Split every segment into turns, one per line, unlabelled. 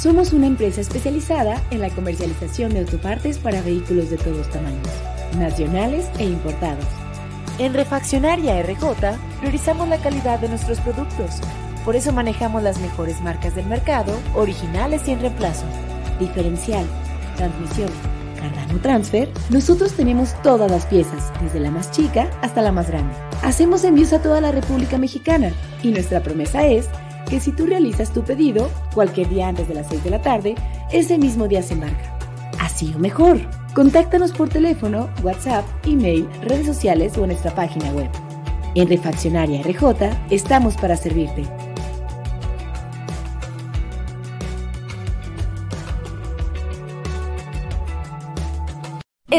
Somos una empresa especializada en la comercialización de autopartes para vehículos de todos tamaños, nacionales e importados. En Refaccionaria RJ priorizamos la calidad de nuestros productos. Por eso manejamos las mejores marcas del mercado, originales y en reemplazo. Diferencial, transmisión, Cardano Transfer, nosotros tenemos todas las piezas, desde la más chica hasta la más grande. Hacemos envíos a toda la República Mexicana y nuestra promesa es que si tú realizas tu pedido cualquier día antes de las 6 de la tarde, ese mismo día se embarca. Así o mejor. Contáctanos por teléfono, WhatsApp, email, redes sociales o en nuestra página web. En Refaccionaria RJ estamos para servirte.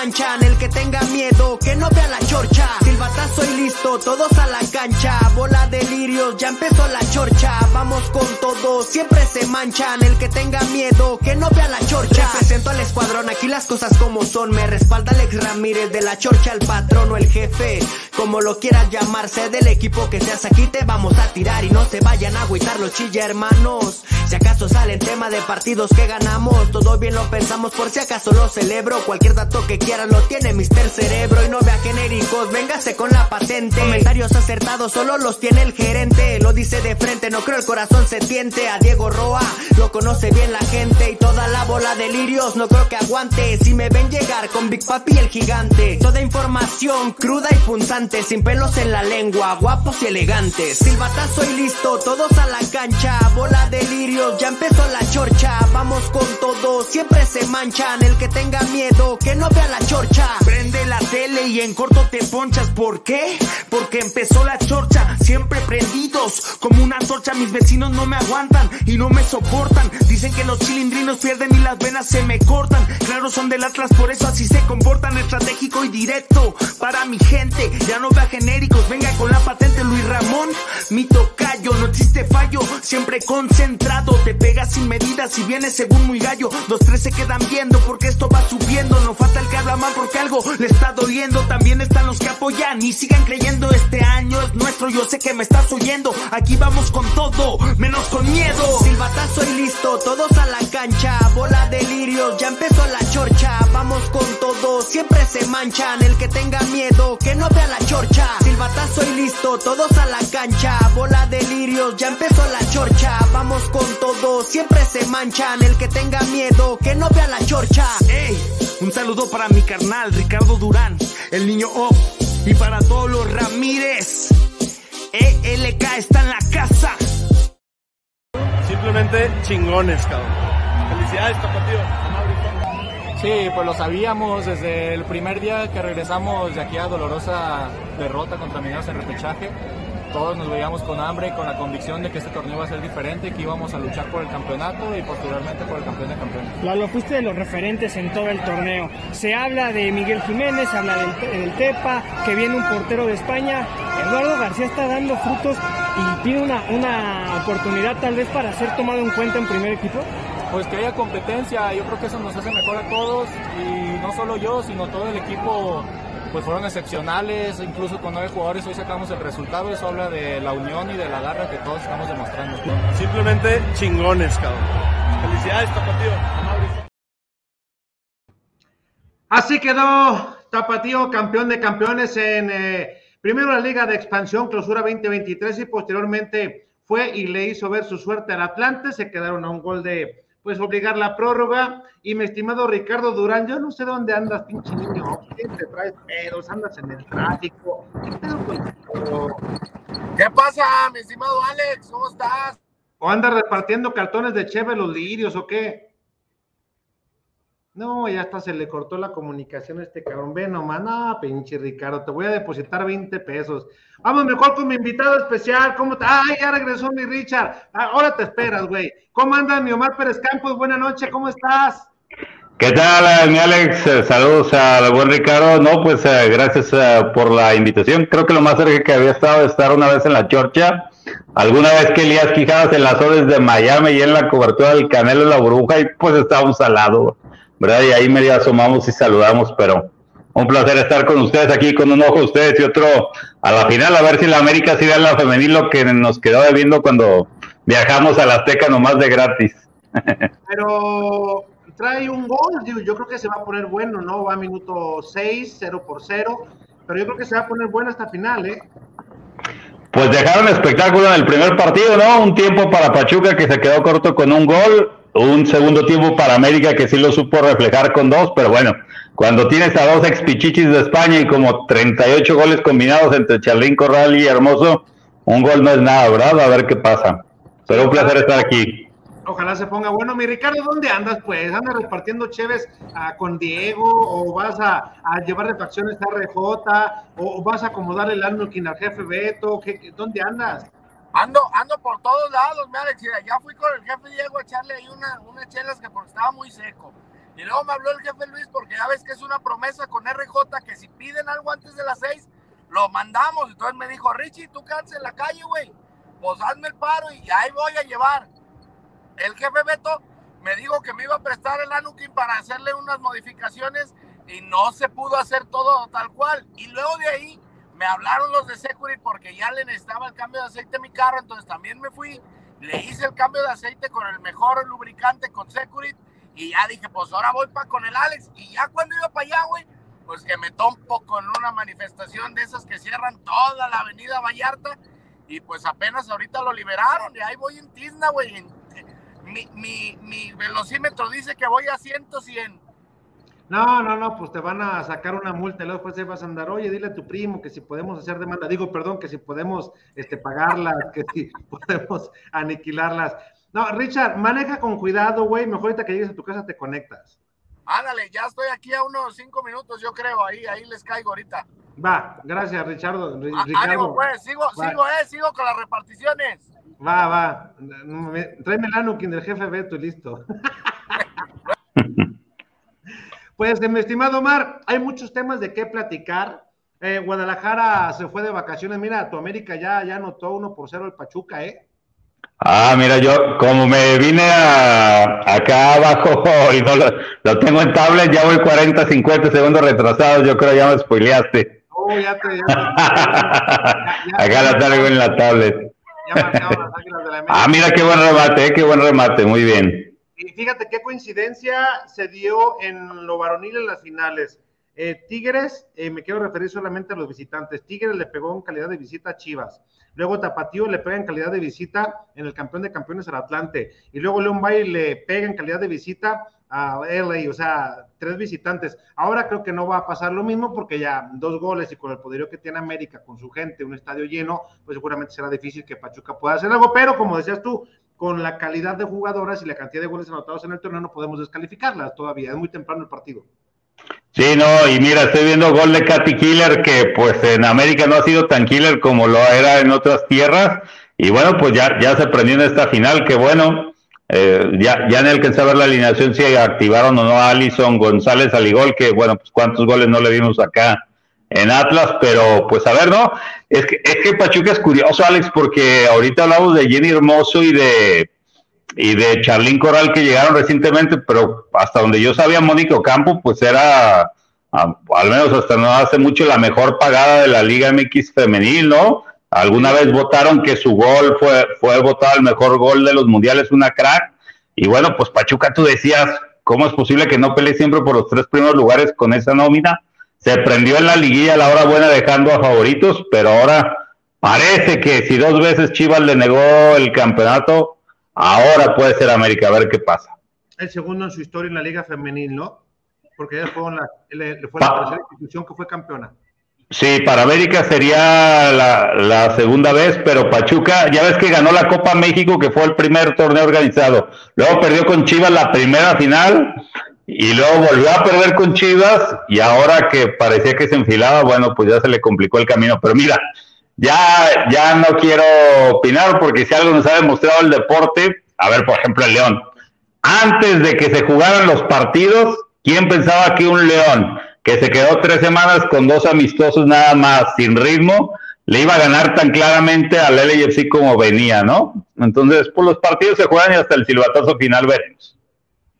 Manchan, el que tenga miedo, que no vea la chorcha, silbatazo y listo, todos a la cancha, bola de lirios, ya empezó la chorcha, vamos con todo, siempre se manchan, el que tenga miedo, que no vea la chorcha, presento al escuadrón, aquí las cosas como son, me respalda Alex Ramírez, de la chorcha el patrón o el jefe, como lo quieras llamarse, del equipo que seas. Aquí te vamos a tirar y no se vayan a agüitar los chilla hermanos, si acaso sale el tema de partidos que ganamos, todo bien lo pensamos. Por si acaso lo celebro, cualquier dato que quieran lo tiene Mister Cerebro. Y no vea genéricos, véngase con la patente, comentarios acertados solo los tiene el gerente, lo dice de frente, no creo el corazón se tiente, a Diego Roa lo conoce bien la gente y toda la bola de lirios. No creo que aguante, si me ven llegar con Big Papi el gigante, toda información cruda y punzante, sin pelos en la lengua, guapos y elegantes, silbatazo y listo, todos a la cancha, bola de lirios, ya empezó la chorcha, vamos con todo, siempre se manchan, el que tenga miedo, que no vea la chorcha,
Prende la tele y en corto te ponchas. ¿Por qué? Porque empezó la chorcha, siempre prendidos. Como una antorcha, mis vecinos no me aguantan y no me soportan. Dicen que los chilindrinos pierden y las venas se me cortan. Claro, son del Atlas, por eso así se comportan. Estratégico y directo para mi gente. Ya no vea genéricos, venga con la patente Luis Ramón. Mi tocayo, no existe fallo, siempre concentrado. Te pegas sin medidas y vienes según muy gallo. Los tres se quedan viendo porque esto va subiendo. No falta el que habla mal porque algo le está doliendo. También están los que apoyan y sigan creyendo. Este año es nuestro, yo sé que me estás oyendo. Aquí vamos con todo, menos con miedo.
Silbatazo y listo, todos a la cancha, bola de lirios, ya empezó la chorcha, vamos con todo, siempre se manchan, el que tenga miedo, que no vea la chorcha, silbatazo y listo, todos a la cancha, bola de lirios, ya empezó la chorcha, vamos con todo, siempre se manchan, el que tenga miedo, que no vea la chorcha.
Ey, un saludo para mi carnal Ricardo Durán, el niño off, y para todos los Ramírez. ELK está en la casa.
Simplemente chingones, cabrón. Felicidades, tapatío. Sí, pues lo sabíamos desde el primer día que regresamos de aquí a dolorosa derrota contra Mineros en repechaje. Todos nos veíamos con hambre y con la convicción de que este torneo iba a ser diferente, que íbamos a luchar por el campeonato y posteriormente por el campeón de campeones.
Lalo, fuiste de los referentes en todo el torneo. Se habla de Miguel Jiménez, se habla del, del Tepa, que viene un portero de España. Eduardo García está dando frutos y tiene una, una oportunidad tal vez para ser tomado en cuenta en primer equipo
pues que haya competencia, yo creo que eso nos hace mejor a todos y no solo yo, sino todo el equipo pues fueron excepcionales, incluso con nueve jugadores hoy sacamos el resultado, eso habla de la unión y de la garra que todos estamos demostrando.
Simplemente chingones, cabrón. Felicidades, Tapatío.
Así quedó Tapatío campeón de campeones en eh, primero la Liga de Expansión, clausura 2023 y posteriormente fue y le hizo ver su suerte al Atlante, se quedaron a un gol de pues obligar la prórroga. Y mi estimado Ricardo Durán, yo no sé dónde andas, pinche niño. ¿Qué te traes pedos? ¿Andas en el tráfico? ¿Qué pedo
¿Qué pasa, mi estimado Alex? ¿Cómo estás?
¿O andas repartiendo cartones de Cheve los lirios o qué? No, ya hasta se le cortó la comunicación a este cabrón. Ve nomás, no, pinche Ricardo, te voy a depositar 20 pesos. Vamos mejor con mi invitado especial. ¿Cómo te... Ay, ya regresó mi Richard. Ahora te esperas, güey. ¿Cómo anda mi Omar Pérez Campos? Buenas noches, ¿cómo estás?
¿Qué tal, mi Alex? Eh, saludos al buen Ricardo. No, pues eh, gracias eh, por la invitación. Creo que lo más cerca que había estado de estar una vez en la Chorcha. Alguna vez que Elías Quijadas enlazó desde Miami y en la cobertura del Canelo la Burbuja y pues estábamos al lado. ¿Verdad? Y ahí medio asomamos y saludamos, pero un placer estar con ustedes aquí, con un ojo ustedes y otro a la final, a ver si la América sigue en la femenil lo que nos quedó debiendo cuando viajamos a la Azteca nomás de gratis.
Pero trae un gol, yo creo que se va a poner bueno, ¿no? Va a minuto 6, 0 por 0, pero yo creo que se va a poner bueno hasta final, ¿eh?
Pues dejaron espectáculo en el primer partido, ¿no? Un tiempo para Pachuca que se quedó corto con un gol, un segundo tiempo para América que sí lo supo reflejar con dos, pero bueno, cuando tienes a dos expichichis de España y como 38 goles combinados entre Charlín Corral y Hermoso, un gol no es nada, ¿verdad? A ver qué pasa. Pero un placer estar aquí.
Ojalá se ponga bueno. Mi Ricardo, ¿dónde andas? Pues, ¿andas repartiendo cheves ah, con Diego? ¿O vas a, llevar refacciones a RJ? ¿O, vas a acomodar el Arnukin al jefe Beto? ¿Qué, dónde andas?
Ando, ando por todos lados, me Alex. Ya fui con el jefe Diego a echarle ahí una, unas chelas que porque estaba muy seco. Y luego me habló el jefe Luis porque ya ves que es una promesa con RJ que si piden algo antes de las seis, lo mandamos. Entonces me dijo, Richie, tú quedas en la calle, güey. Pues hazme el paro y ahí voy a llevar. El jefe Beto me dijo que me iba a prestar el Anukin para hacerle unas modificaciones y no se pudo hacer todo tal cual. Y luego de ahí me hablaron los de Security porque ya le necesitaba el cambio de aceite a mi carro, entonces también me fui, le hice el cambio de aceite con el mejor lubricante con Security y ya dije, pues ahora voy para con el Alex y ya cuando iba para allá, güey, pues que me topo con una manifestación de esas que cierran toda la avenida Vallarta y pues apenas ahorita lo liberaron y ahí voy en Tizna, güey. Mi, mi, mi velocímetro dice que voy a 100, 100
no, no, no, pues te van a sacar una multa y luego después vas a andar, oye, dile a tu primo que si podemos hacer demanda, digo, perdón, que si podemos este, pagarlas, que si podemos aniquilarlas. No, Richard, maneja con cuidado, güey, mejor ahorita que llegues a tu casa te conectas.
Ándale, ya estoy aquí a unos cinco minutos, yo creo, ahí, ahí les caigo ahorita.
Va, gracias, Richardo.
Ánimo, pues, sigo, sigo, eh, sigo con las reparticiones.
Va, va, tráeme el Anukin del jefe Beto y listo. Pues, mi estimado Omar, hay muchos temas de qué platicar. Eh, Guadalajara se fue de vacaciones. Mira, tu América ya, ya anotó uno por cero el Pachuca, ¿eh?
Ah, mira, yo como me vine acá abajo y no lo, tengo en tablet, ya voy 40, 50 segundos retrasados, yo creo ya me spoileaste. Oh, ya te, acá la traigo en la tablet. ah, mira qué buen remate, eh, qué buen remate, muy bien.
Y fíjate qué coincidencia se dio en lo varonil en las finales. Eh, Tigres, eh, me quiero referir solamente a los visitantes. Tigres le pegó en calidad de visita a Chivas. Luego Tapatío le pega en calidad de visita en el campeón de campeones al Atlante. Y luego León Bay le pega en calidad de visita a LA, o sea, tres visitantes. Ahora creo que no va a pasar lo mismo porque ya dos goles y con el poderío que tiene América, con su gente, un estadio lleno, pues seguramente será difícil que Pachuca pueda hacer algo. Pero como decías tú, con la calidad de jugadoras y la cantidad de goles anotados en el torneo no podemos descalificarlas todavía, es muy temprano el partido.
Sí, no, y mira, estoy viendo gol de Katy Killer, que pues en América no ha sido tan killer como lo era en otras tierras, y bueno, pues ya, ya se prendió en esta final, que bueno, eh, ya, ya no alcancé a ver la alineación si activaron o no a Alison González Aligol, que bueno, pues cuántos goles no le dimos acá en Atlas, pero pues a ver, ¿no? Es que, es que Pachuca es curioso, Alex, porque ahorita hablamos de Jenny Hermoso y de y de Charlín Coral que llegaron recientemente, pero hasta donde yo sabía, Mónica Ocampo, pues era, al menos hasta no hace mucho, la mejor pagada de la Liga MX femenil, ¿no? Alguna vez votaron que su gol fue, fue votado el mejor gol de los mundiales, una crack. Y bueno, pues Pachuca, tú decías, ¿cómo es posible que no pelee siempre por los tres primeros lugares con esa nómina? Se prendió en la liguilla a la hora buena dejando a favoritos, pero ahora parece que si dos veces Chivas le negó el campeonato, ahora puede ser América, a ver qué pasa.
El segundo en su historia en la Liga Femenil, ¿no? Porque ya fue, la, fue la tercera institución que fue campeona.
Sí, para América sería la, segunda vez, pero Pachuca, ya ves que ganó la Copa México, que fue el primer torneo organizado. Luego perdió con Chivas la primera final y luego volvió a perder con Chivas y ahora que parecía que se enfilaba, bueno, pues ya se le complicó el camino. Pero mira, ya, ya no quiero opinar porque si algo nos ha demostrado el deporte, a ver, por ejemplo, el León. Antes de que se jugaran los partidos, ¿quién pensaba que un León que se quedó tres semanas con dos amistosos nada más, sin ritmo, le iba a ganar tan claramente al LFC como venía, ¿no? Entonces, pues los partidos se juegan y hasta el silbatazo final veremos.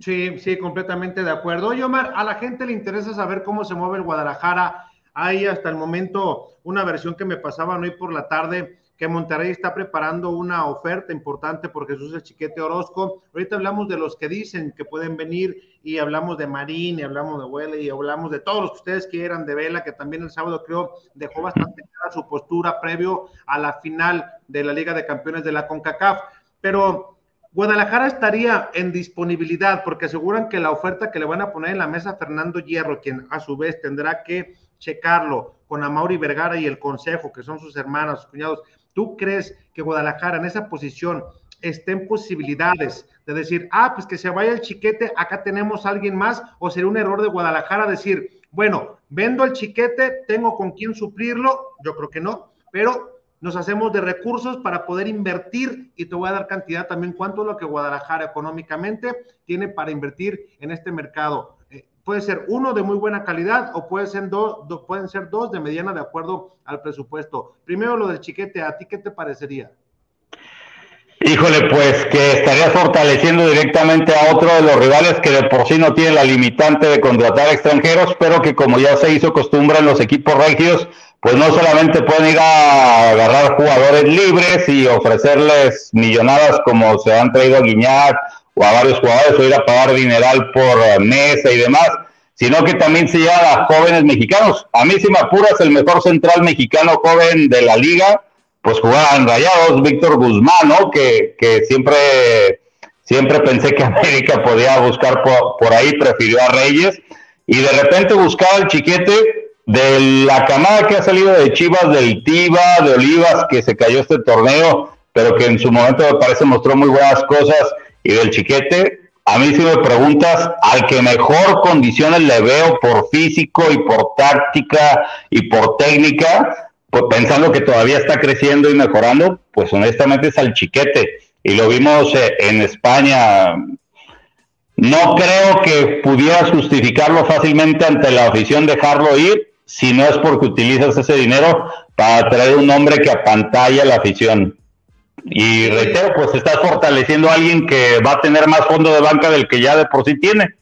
Sí, sí, completamente de acuerdo. Oye, Omar, a la gente le interesa saber cómo se mueve el Guadalajara. Hay hasta el momento una versión que me pasaban hoy por la tarde que Monterrey está preparando una oferta importante por Jesús el Chiquete Orozco. Ahorita hablamos de los que dicen que pueden venir y hablamos de Marín y hablamos de Huele y hablamos de todos los que ustedes quieran, de Vela, que también el sábado creo dejó bastante clara su postura previo a la final de la Liga de Campeones de la CONCACAF. Pero Guadalajara estaría en disponibilidad porque aseguran que la oferta que le van a poner en la mesa Fernando Hierro, quien a su vez tendrá que checarlo con Amauri Vergara y el Consejo, que son sus hermanos, sus cuñados, ¿Tú crees que Guadalajara en esa posición esté en posibilidades de decir, ah, pues que se vaya el chiquete, acá tenemos a alguien más, o sería un error de Guadalajara decir, bueno, vendo el chiquete, tengo con quién suplirlo, yo creo que no, pero nos hacemos de recursos para poder invertir y te voy a dar cantidad también cuánto es lo que Guadalajara económicamente tiene para invertir en este mercado puede ser uno de muy buena calidad o puede ser pueden ser dos de mediana de acuerdo al presupuesto. Primero lo del chiquete, ¿a ti qué te parecería?
Híjole, pues que estaría fortaleciendo directamente a otro de los rivales que de por sí no tiene la limitante de contratar extranjeros, pero que como ya se hizo costumbre en los equipos regios, pues no solamente pueden ir a agarrar jugadores libres y ofrecerles millonadas como se han traído a Guiñac o a varios jugadores o ir a pagar dineral por mesa y demás, sino que también se lleva a jóvenes mexicanos. A mí, si me apuras, el mejor central mexicano joven de la liga, pues jugaban rayados, Víctor Guzmán, ¿no? Que, que siempre, siempre pensé que América podía buscar por, por ahí, prefirió a Reyes, y de repente buscaba el chiquete de la camada que ha salido de Chivas, del Tiva, de Olivas, que se cayó este torneo, pero que en su momento me parece mostró muy buenas cosas y del chiquete, a mí si me preguntas, al que mejor condiciones le veo por físico y por táctica y por técnica, pues pensando que todavía está creciendo y mejorando, pues honestamente es al chiquete. Y lo vimos eh, en España. No creo que pudieras justificarlo fácilmente ante la afición dejarlo ir, si no es porque utilizas ese dinero para traer un hombre que apantalla la afición. Y reitero, pues estás fortaleciendo a alguien que va a tener más fondo de banca del que ya de por sí tiene.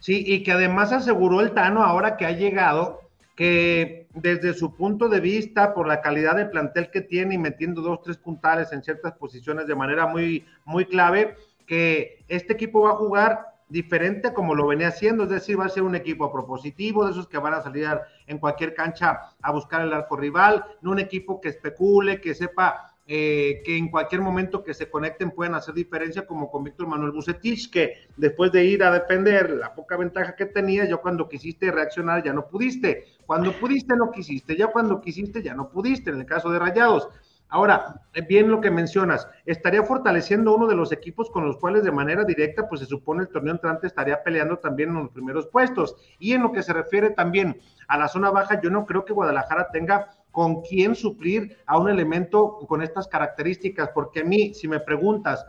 Sí, y que además aseguró el Tano ahora que ha llegado que desde su punto de vista, por la calidad de plantel que tiene y metiendo dos, tres puntales en ciertas posiciones de manera muy, muy clave, que este equipo va a jugar diferente como lo venía haciendo, es decir, va a ser un equipo propositivo, de esos que van a salir en cualquier cancha a buscar el arco rival, no un equipo que especule, que sepa eh, que en cualquier momento que se conecten pueden hacer diferencia, como con Víctor Manuel Bucetich, que después de ir a defender la poca ventaja que tenía, yo cuando quisiste reaccionar ya no pudiste, cuando pudiste no quisiste, ya cuando quisiste ya no pudiste, en el caso de Rayados. Ahora, eh, bien lo que mencionas, estaría fortaleciendo uno de los equipos con los cuales de manera directa, pues se supone el torneo entrante estaría peleando también en los primeros puestos. Y en lo que se refiere también a la zona baja, yo no creo que Guadalajara tenga con quién suplir a un elemento con estas características, porque a mí, si me preguntas,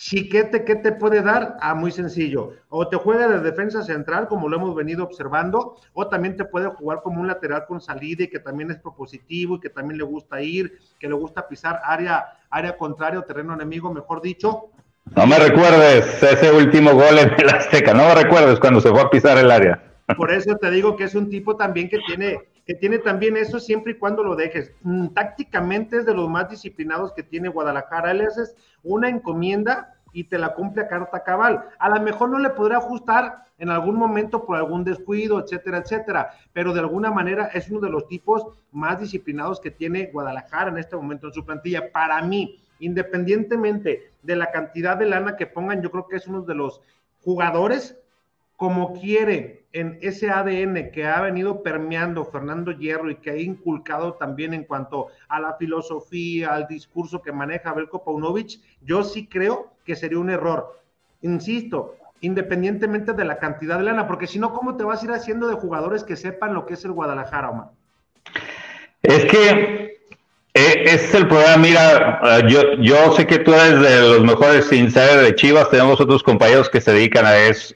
Chiquete, ¿qué te puede dar? Ah, muy sencillo. O te juega de defensa central, como lo hemos venido observando, o también te puede jugar como un lateral con salida y que también es propositivo y que también le gusta ir, que le gusta pisar área, área contraria o terreno enemigo, mejor dicho.
No me recuerdes ese último gol en el Azteca, no me recuerdes cuando se fue a pisar el área.
Por eso te digo que es un tipo también que tiene, que tiene también eso siempre y cuando lo dejes. Mm, tácticamente es de los más disciplinados que tiene Guadalajara. Él es una encomienda y te la cumple a carta cabal. A lo mejor no le podrá ajustar en algún momento por algún descuido, etcétera, etcétera, pero de alguna manera es uno de los tipos más disciplinados que tiene Guadalajara en este momento en su plantilla. Para mí, independientemente de la cantidad de lana que pongan, yo creo que es uno de los jugadores como quiere en ese ADN que ha venido permeando Fernando Hierro y que ha inculcado también en cuanto a la filosofía, al discurso que maneja Belko Paunovic, yo sí creo que sería un error. Insisto, independientemente de la cantidad de lana, porque si no, ¿cómo te vas a ir haciendo de jugadores que sepan lo que es el Guadalajara, Omar?
Es que ese es el problema, mira, eh, yo, yo sé que tú eres de los mejores insiders de Chivas, tenemos otros compañeros que se dedican a,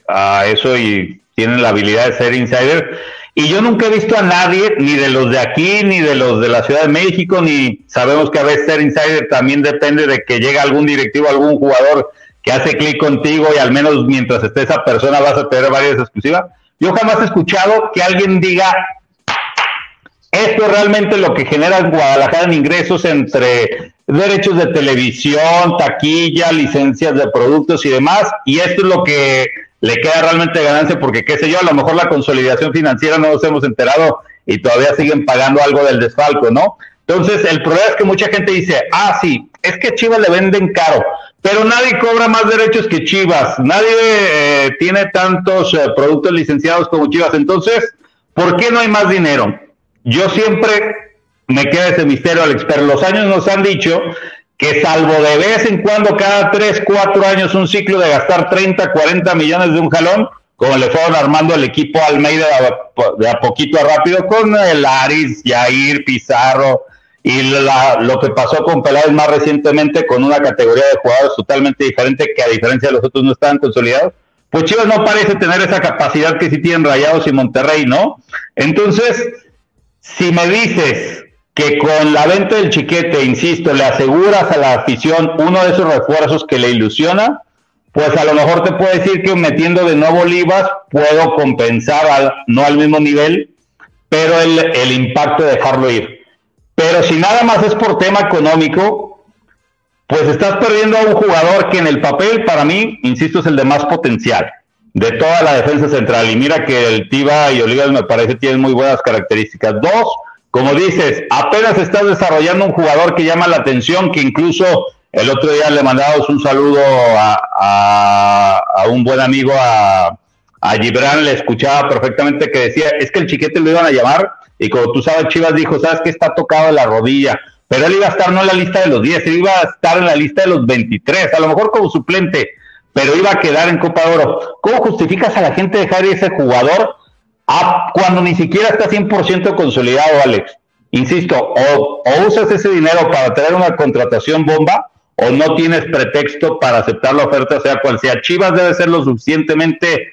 a eso y tienen la habilidad de ser insider. Y yo nunca he visto a nadie, ni de los de aquí, ni de los de la Ciudad de México, ni sabemos que a veces ser insider también depende de que llegue algún directivo, algún jugador que hace clic contigo y al menos mientras esté esa persona vas a tener varias exclusivas. Yo jamás he escuchado que alguien diga, esto es realmente lo que genera en Guadalajara en ingresos entre derechos de televisión, taquilla, licencias de productos y demás. Y esto es lo que le queda realmente ganancia porque, qué sé yo, a lo mejor la consolidación financiera no nos hemos enterado y todavía siguen pagando algo del desfalco, ¿no? Entonces, el problema es que mucha gente dice, ah, sí, es que Chivas le venden caro, pero nadie cobra más derechos que Chivas, nadie eh, tiene tantos eh, productos licenciados como Chivas, entonces, ¿por qué no hay más dinero? Yo siempre me queda ese misterio, Alex, pero los años nos han dicho que salvo de vez en cuando, cada 3, 4 años, un ciclo de gastar 30, 40 millones de un jalón, como le fueron armando el equipo Almeida de a poquito a rápido con el Aris, Jair, Pizarro y lo que pasó con Peláez más recientemente con una categoría de jugadores totalmente diferente que a diferencia de los otros no estaban consolidados, pues Chivas no parece tener esa capacidad que sí tienen Rayados y Monterrey, ¿no? Entonces, si me dices que con la venta del chiquete, insisto, le aseguras a la afición uno de esos refuerzos que le ilusiona, pues a lo mejor te puedo decir que metiendo de nuevo Olivas puedo compensar, al, no al mismo nivel, pero el, el impacto de dejarlo ir. Pero si nada más es por tema económico, pues estás perdiendo a un jugador que en el papel, para mí, insisto, es el de más potencial de toda la defensa central. Y mira que el Tiva y Olivas me parece tienen muy buenas características. Dos, como dices, apenas estás desarrollando un jugador que llama la atención, que incluso el otro día le mandamos un saludo a, un buen amigo, a, a Gibran, le escuchaba perfectamente que decía, es que el chiquete lo iban a llamar, y como tú sabes, Chivas dijo, sabes que está tocado la rodilla, pero él iba a estar no en la lista de los 10, él iba a estar en la lista de los 23, a lo mejor como suplente, pero iba a quedar en Copa de Oro. ¿Cómo justificas a la gente dejar ese jugador a, cuando ni siquiera está 100% consolidado, Alex? Insisto, o, usas ese dinero para tener una contratación bomba o no tienes pretexto para aceptar la oferta, sea cual sea. Chivas debe ser lo suficientemente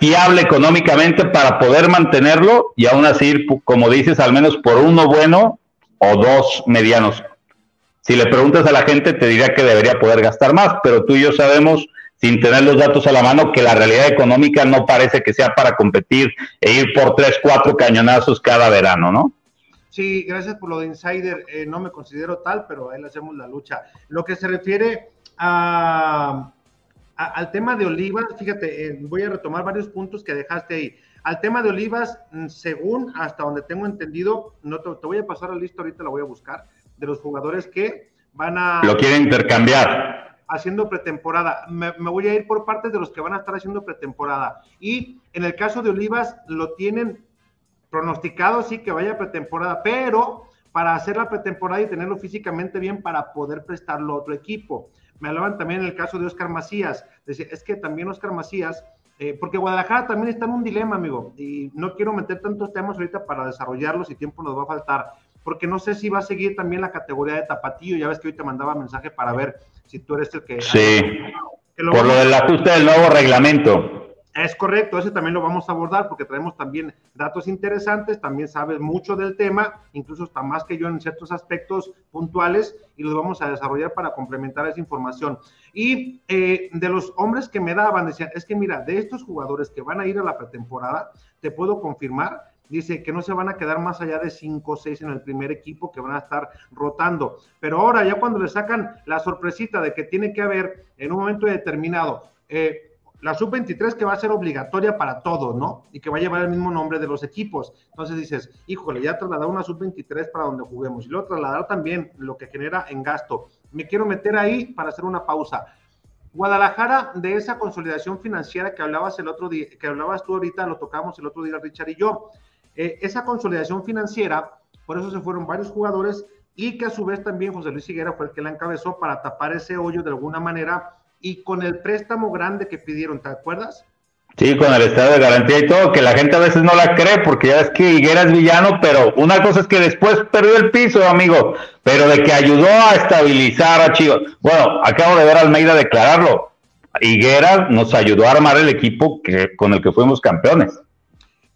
fiable económicamente para poder mantenerlo y aún así, como dices, al menos por uno bueno o dos medianos. Si le preguntas a la gente, te diría que debería poder gastar más, pero tú y yo sabemos sin tener los datos a la mano, que la realidad económica no parece que sea para competir e ir por tres, cuatro cañonazos cada verano, ¿no?
Sí, gracias por lo de Insider. Eh, no me considero tal, pero ahí le hacemos la lucha. Lo que se refiere a, al tema de Olivas, fíjate, eh, voy a retomar varios puntos que dejaste ahí. Al tema de Olivas, mm, según hasta donde tengo entendido, no te, te voy a pasar la lista, ahorita la voy a buscar, de los jugadores que van a...
Lo quieren intercambiar
haciendo pretemporada. Me, voy a ir por partes de los que van a estar haciendo pretemporada. Y en el caso de Olivas, lo tienen pronosticado, sí, que vaya pretemporada, pero para hacer la pretemporada y tenerlo físicamente bien para poder prestarlo a otro equipo. Me hablaban también en el caso de Oscar Macías. Es que también Oscar Macías, eh, porque Guadalajara también está en un dilema, amigo, y no quiero meter tantos temas ahorita para desarrollarlos y tiempo nos va a faltar, porque no sé si va a seguir también la categoría de tapatillo. Ya ves que hoy te mandaba mensaje para ver si tú eres el que.
Sí. Por lo del ajuste del nuevo reglamento.
Es correcto, ese también lo vamos a abordar porque traemos también datos interesantes, también sabes mucho del tema, incluso está más que yo en ciertos aspectos puntuales y los vamos a desarrollar para complementar esa información. Y eh, de los hombres que me daban, decían, es que mira, de estos jugadores que van a ir a la pretemporada, te puedo confirmar, dice que no se van a quedar más allá de 5 o 6 en el primer equipo que van a estar rotando. Pero ahora ya cuando le sacan la sorpresita de que tiene que haber en un momento determinado, eh, la sub-23 que va a ser obligatoria para todos, ¿no? Y que va a llevar el mismo nombre de los equipos. Entonces dices, híjole, ya trasladar una sub-23 para donde juguemos y luego trasladar también lo que genera en gasto. Me quiero meter ahí para hacer una pausa. Guadalajara, de esa consolidación financiera que hablabas el otro día, que hablabas tú ahorita, lo tocamos el otro día Richard y yo. Eh, esa consolidación financiera, por eso se fueron varios jugadores y que a su vez también José Luis Higuera fue el que la encabezó para tapar ese hoyo de alguna manera y con el préstamo grande que pidieron, ¿te acuerdas?
Sí, con el estado de garantía y todo, que la gente a veces no la cree porque ya es que Higuera es villano, pero una cosa es que después perdió el piso, amigo, pero de que ayudó a estabilizar a Chivas. Bueno, acabo de ver a Almeida declararlo. Higuera nos ayudó a armar el equipo que, con el que fuimos campeones.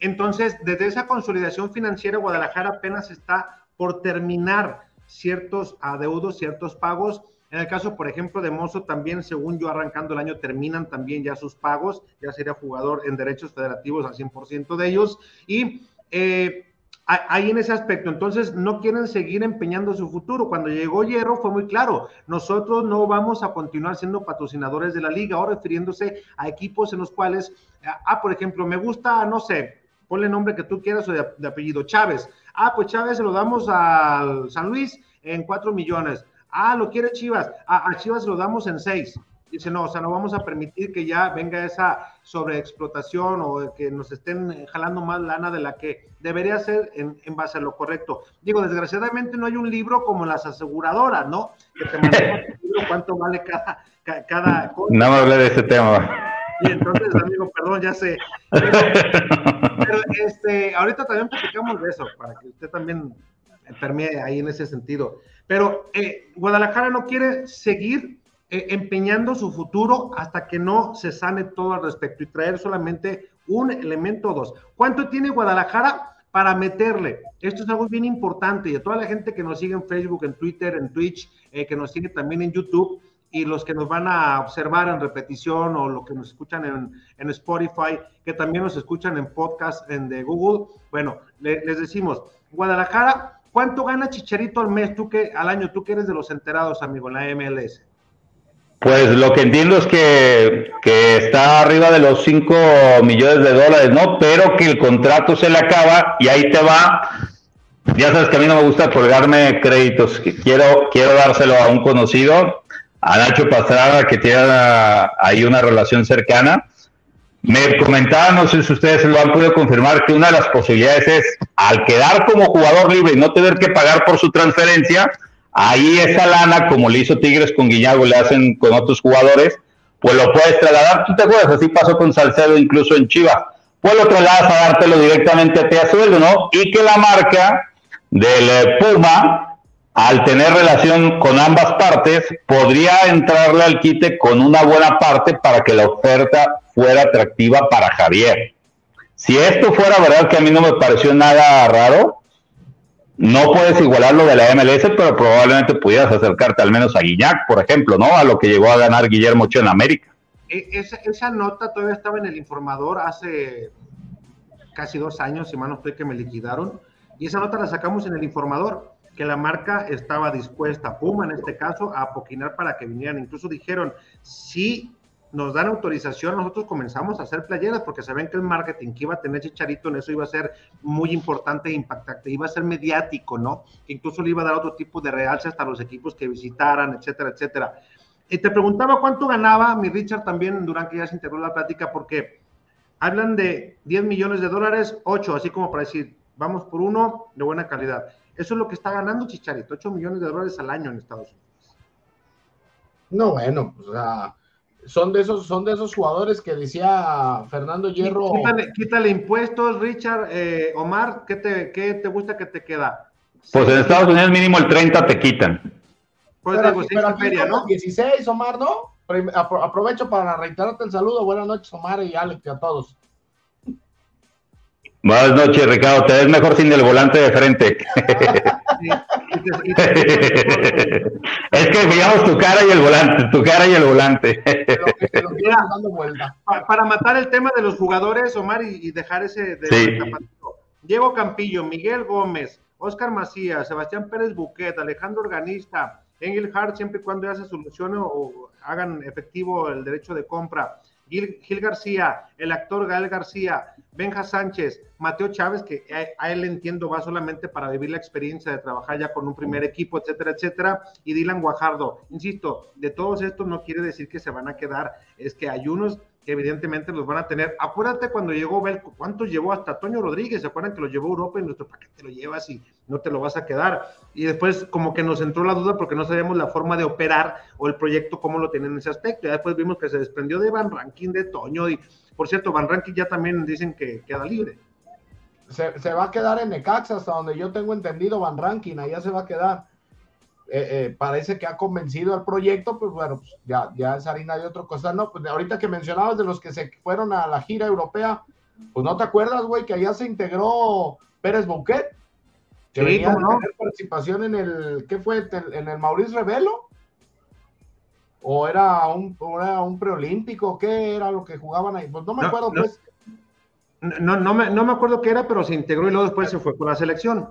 Entonces, desde esa consolidación financiera, Guadalajara apenas está por terminar ciertos adeudos, ciertos pagos en el caso, por ejemplo, de Mozo, también, según yo, arrancando el año, terminan también ya sus pagos, ya sería jugador en derechos federativos al 100% de ellos. Y eh, ahí en ese aspecto, entonces no quieren seguir empeñando su futuro. Cuando llegó Hierro fue muy claro, nosotros no vamos a continuar siendo patrocinadores de la liga, ahora refiriéndose a equipos en los cuales, ah, por ejemplo, me gusta, no sé, ponle el nombre que tú quieras o de, de apellido, Chávez. Ah, pues Chávez se lo damos al San Luis en cuatro millones. Ah, lo quiere Chivas. A, Chivas lo damos en seis. Dice, no, o sea, no vamos a permitir que ya venga esa sobreexplotación o que nos estén jalando más lana de la que debería ser en, base a lo correcto. Digo, desgraciadamente no hay un libro como las aseguradoras, ¿no? Que te cuánto vale cada, cada cosa.
No me hablé de ese tema.
Y entonces, amigo, perdón, ya sé. Pero, este, ahorita también platicamos de eso, para que usted también permee ahí en ese sentido. Pero eh, Guadalajara no quiere seguir eh, empeñando su futuro hasta que no se sane todo al respecto y traer solamente un elemento o dos. ¿Cuánto tiene Guadalajara para meterle? Esto es algo bien importante y a toda la gente que nos sigue en Facebook, en Twitter, en Twitch, eh, que nos sigue también en YouTube y los que nos van a observar en repetición o los que nos escuchan en, en Spotify, que también nos escuchan en podcast en de Google. Bueno, les decimos, Guadalajara ¿Cuánto gana Chicharito al mes, tú que al año, tú que eres de los enterados, amigo, en la MLS?
Pues lo que entiendo es que, está arriba de los 5 millones de dólares, ¿no? Pero que el contrato se le acaba y ahí te va. Ya sabes que a mí no me gusta colgarme créditos. Quiero, quiero dárselo a un conocido, a Nacho Pastrada, que tiene ahí una relación cercana me comentaban, no sé si ustedes lo han podido confirmar, que una de las posibilidades es, al quedar como jugador libre y no tener que pagar por su transferencia, ahí esa lana, como le hizo Tigres con Guiñago, le hacen con otros jugadores, pues lo puedes trasladar. ¿Tú te acuerdas? Así pasó con Salcedo incluso en Chivas. Pues lo trasladas a dártelo directamente a ti ¿no? Y que la marca del eh, Puma, al tener relación con ambas partes, podría entrarle al quite con una buena parte para que la oferta fuera atractiva para Javier. Si esto fuera verdad, que a mí no me pareció nada raro, no puedes igualar lo de la MLS, pero probablemente pudieras acercarte al menos a Guiñac, por ejemplo, ¿no? A lo que llegó a ganar Guillermo Ochoa en América.
E, esa, nota todavía estaba en el informador hace casi dos años, si mal no estoy, que me liquidaron, y esa nota la sacamos en el informador, que la marca estaba dispuesta, Puma en este caso, a apoquinar para que vinieran. Incluso dijeron, si nos dan autorización, nosotros comenzamos a hacer playeras porque saben que el marketing que iba a tener Chicharito en eso iba a ser muy importante e impactante, iba a ser mediático, ¿no? Incluso le iba a dar otro tipo de realce hasta los equipos que visitaran, etcétera, etcétera. Y te preguntaba cuánto ganaba mi Richard también durante que ya se integró la plática porque hablan de 10 millones de dólares, 8, así como para decir, vamos por uno de buena calidad. Eso es lo que está ganando Chicharito, 8 millones de dólares al año en Estados Unidos.
No, bueno, pues, o sea, son de esos, son de esos jugadores que decía Fernando Hierro.
Quítale, impuestos, Richard, eh, Omar, ¿qué te, ¿qué te gusta que te queda?
Pues en Estados Unidos mínimo el 30 te quitan.
Pues pero, feria, ¿no? 16, Omar, ¿no? Aprovecho para reiterarte el saludo. Buenas noches, Omar y Alex, y a todos.
Buenas noches, Ricardo. Te ves mejor sin el volante de frente. es que veíamos tu cara y el volante, tu cara y el volante.
para matar el tema de los jugadores, Omar, y, dejar ese de Diego Campillo, Miguel Gómez, Oscar Macías, Sebastián Pérez Buquet, Alejandro Organista, Engel Hart, siempre y cuando ya se solucione o hagan efectivo el derecho de compra. Gil, García, el actor Gael García, Benja Sánchez, Mateo Chávez, que a, él entiendo va solamente para vivir la experiencia de trabajar ya con un primer equipo, etcétera, etcétera, y Dylan Guajardo. Insisto, de todos estos no quiere decir que se van a quedar, es que hay unos que evidentemente los van a tener. Acuérdate cuando llegó Belco, ¿cuántos llevó hasta Toño Rodríguez? ¿Se acuerdan que lo llevó a Europa y nuestro paquete lo llevas y no te lo vas a quedar? Y después como que nos entró la duda porque no sabíamos la forma de operar o el proyecto cómo lo tienen en ese aspecto. Y después vimos que se desprendió de Van Ranking, de Toño y por cierto, Van Ranking ya también dicen que queda libre.
Se, se va a quedar en Necaxa hasta donde yo tengo entendido Van Ranking, allá se va a quedar eh, eh, parece que ha convencido al proyecto, pues bueno, pues ya, ya es harina de otro cosa. No, pues ahorita que mencionabas de los que se fueron a la gira europea, pues no te acuerdas, güey, que allá se integró Pérez Bouquet, que venía a tener participación en el, ¿qué fue? En el Maurice Revelo. ¿O era un, era un preolímpico? ¿Qué era lo que jugaban ahí? Pues no me acuerdo, pues.
No, no, me, no me acuerdo qué era, pero se integró y luego después se fue con la selección.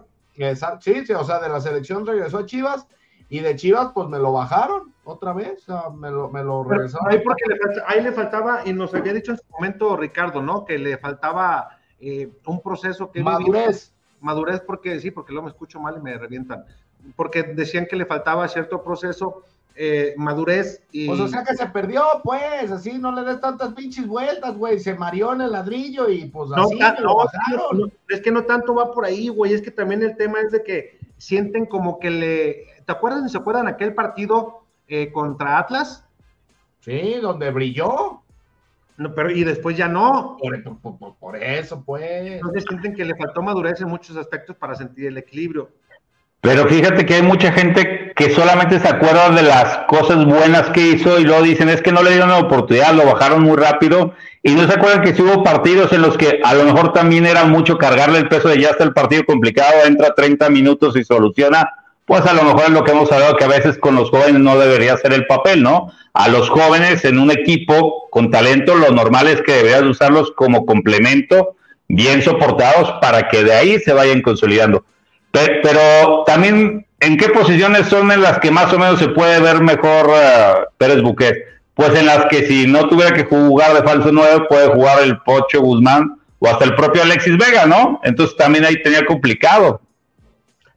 Sí, sí, o sea, de la selección regresó a Chivas y de Chivas, pues me lo bajaron otra vez, me lo, me lo regresaron.
Ahí, porque le ahí le faltaba, y nos había dicho en su momento Ricardo, ¿no? Que le faltaba eh, un proceso que...
Madurez.
madurez, porque sí, porque luego me escucho mal y me revientan. Porque decían que le faltaba cierto proceso, eh, madurez y...
Pues o sea que se perdió, pues, así no le des tantas pinches vueltas, güey, se mareó en el ladrillo y pues así
no, es que no tanto va por ahí, güey, es que también el tema es de que sienten como que le ¿Te acuerdan? ¿Se acuerdan aquel partido eh, contra Atlas?
Sí, donde brilló.
No, pero y después ya no.
Por, eso, pues.
Entonces sienten que le faltó madurez en muchos aspectos para sentir el equilibrio.
Pero fíjate que hay mucha gente que solamente se acuerda de las cosas buenas que hizo y luego dicen es que no le dieron la oportunidad, lo bajaron muy rápido y no se acuerdan que si hubo partidos en los que a lo mejor también era mucho cargarle el peso de ya está el partido complicado, entra 30 minutos y soluciona pues a lo mejor es lo que hemos hablado que a veces con los jóvenes no debería ser el papel, ¿no? A los jóvenes en un equipo con talento, lo normal es que deberías usarlos como complemento, bien soportados, para que de ahí se vayan consolidando. Pero, también, ¿en qué posiciones son en las que más o menos se puede ver mejor uh, Pérez Buquet? Pues en las que si no tuviera que jugar de falso 9, puede jugar el Pocho Guzmán o hasta el propio Alexis Vega, ¿no? Entonces también ahí tenía complicado.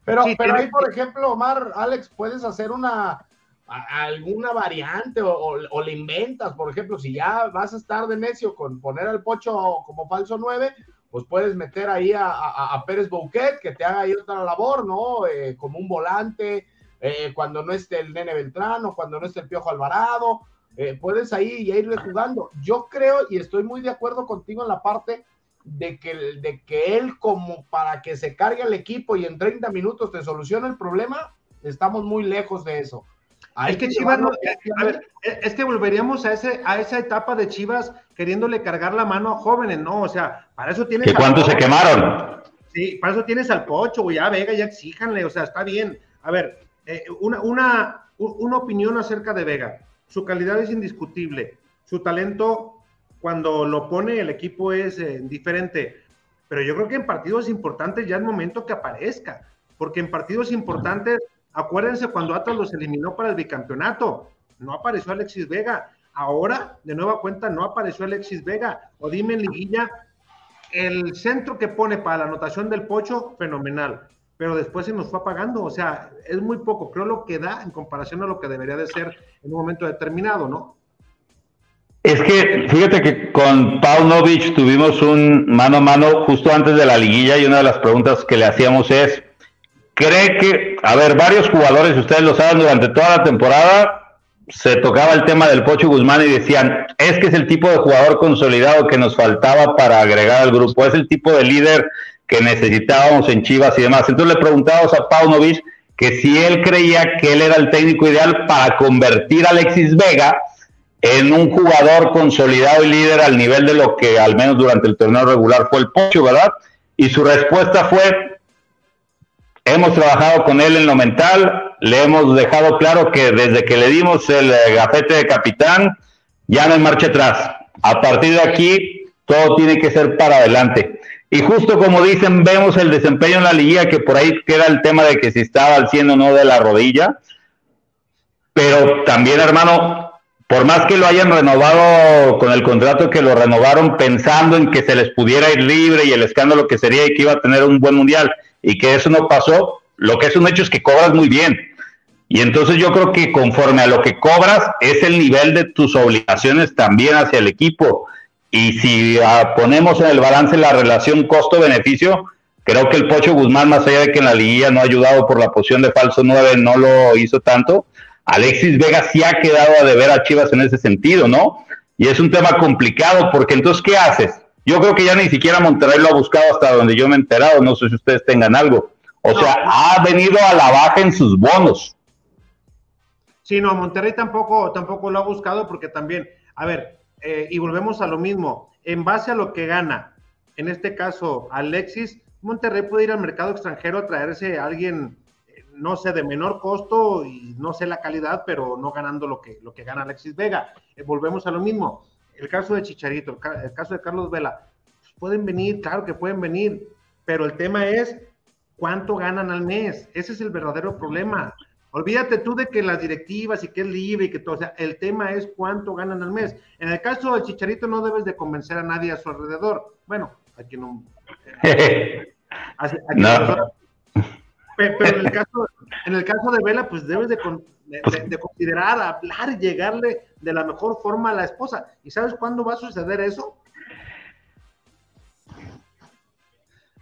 Pero, pero ahí, por ejemplo, Omar, Alex, puedes hacer una alguna variante o, le inventas, por ejemplo, si ya vas a estar de necio con poner al Pocho como falso 9, pues puedes meter ahí a, Pérez Bouquet que te haga ahí otra labor, ¿no? Eh, como un volante, eh, cuando no esté el Nene Beltrán o cuando no esté el Piojo Alvarado, eh, puedes ahí ya irle jugando. Yo creo y estoy muy de acuerdo contigo en la parte de que, de que él como para que se cargue el equipo y en 30 minutos te solucione el problema, estamos muy lejos de eso.
Es que Chivas no, es que volveríamos a ese a esa etapa de Chivas queriéndole cargar la mano a jóvenes, ¿no? O sea, para eso tienes.
¿Que cuántos se quemaron?
Sí, para eso tienes al Pocho, güey, ya Vega, ya exíjanle, o sea, está bien. A ver, eh, una, una, una opinión acerca de Vega. Su calidad es indiscutible. Su talento cuando lo pone el equipo es eh, diferente. Pero yo creo que en partidos importantes ya es momento que aparezca, porque en partidos importantes, acuérdense cuando Atlas los eliminó para el bicampeonato, no apareció Alexis Vega. Ahora, de nueva cuenta, no apareció Alexis Vega. O dime, Liguilla, el centro que pone para la anotación del Pocho, fenomenal. Pero después se nos fue apagando. O sea, es muy poco. Creo lo que da en comparación a lo que debería de ser en un momento determinado, ¿no?
Es que fíjate que con Paunovic tuvimos un mano a mano justo antes de la liguilla y una de las preguntas que le hacíamos es cree que, a ver, varios jugadores, ustedes lo saben, durante toda la temporada se tocaba el tema del Pocho Guzmán y decían, es que es el tipo de jugador consolidado que nos faltaba para agregar al grupo, es el tipo de líder que necesitábamos en Chivas y demás. Entonces le preguntamos a Paunovic que si él creía que él era el técnico ideal para convertir a Alexis Vega en un jugador consolidado y líder al nivel de lo que al menos durante el torneo regular fue el Pocho, ¿verdad? Y su respuesta fue, hemos trabajado con él en lo mental, le hemos dejado claro que desde que le dimos el eh, gafete de capitán, ya no hay marcha atrás. A partir de aquí, todo tiene que ser para adelante. Y justo como dicen, vemos el desempeño en la liga, que por ahí queda el tema de que si estaba al 100 o no de la rodilla. Pero también, hermano, por más que lo hayan renovado con el contrato que lo renovaron pensando en que se les pudiera ir libre y el escándalo que sería y que iba a tener un buen mundial y que eso no pasó, lo que es un hecho es que cobras muy bien. Y entonces yo creo que conforme a lo que cobras es el nivel de tus obligaciones también hacia el equipo. Y si ah, ponemos en el balance la relación costo-beneficio, creo que el Pocho Guzmán, más allá de que en la liguilla no ha ayudado por la posición de falso 9, no lo hizo tanto, Alexis Vega sí ha quedado a deber a Chivas en ese sentido, ¿no? Y es un tema complicado porque entonces, ¿qué haces? Yo creo que ya ni siquiera Monterrey lo ha buscado hasta donde yo me he enterado, no sé si ustedes tengan algo. O sea, ha venido a la baja en sus bonos.
Sí, no, Monterrey tampoco, tampoco lo ha buscado porque también, a ver, eh, y volvemos a lo mismo, en base a lo que gana, en este caso Alexis, Monterrey puede ir al mercado extranjero a traerse a alguien no sé, de menor costo y no sé la calidad, pero no ganando lo que, lo que gana Alexis Vega. Eh, volvemos a lo mismo. El caso de Chicharito, el, caso de Carlos Vela, pues, pueden venir, claro que pueden venir, pero el tema es cuánto ganan al mes. Ese es el verdadero problema. Olvídate tú de que las directivas y que es libre y que todo, o sea, el tema es cuánto ganan al mes. En el caso de Chicharito no debes de convencer a nadie a su alrededor. Bueno, aquí no. no. Pero en el caso, en el caso de Vela, pues debes de, considerar, hablar llegarle de la mejor forma a la esposa. ¿Y sabes cuándo va a suceder eso?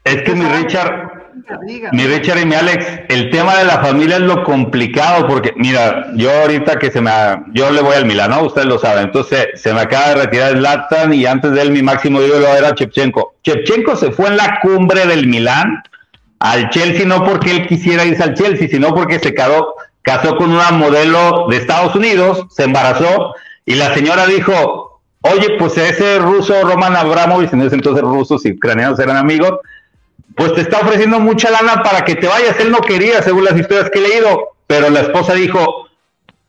Es que mi Richard, mi Richard y mi Alex, el tema de la familia es lo complicado porque, mira, yo ahorita que se me, yo le voy al Milán, ¿no? Ustedes lo saben. Entonces, se me acaba de retirar el Latan y antes de él mi máximo ídolo era Chepchenko. Chepchenko se fue en la cumbre del Milán al Chelsea no porque él quisiera irse al Chelsea, sino porque se casó, con una modelo de Estados Unidos, se embarazó y la señora dijo, oye, pues ese ruso Roman Abramovich, en ese entonces rusos y ucranianos eran amigos, pues te está ofreciendo mucha lana para que te vayas. Él no quería, según las historias que he leído, pero la esposa dijo,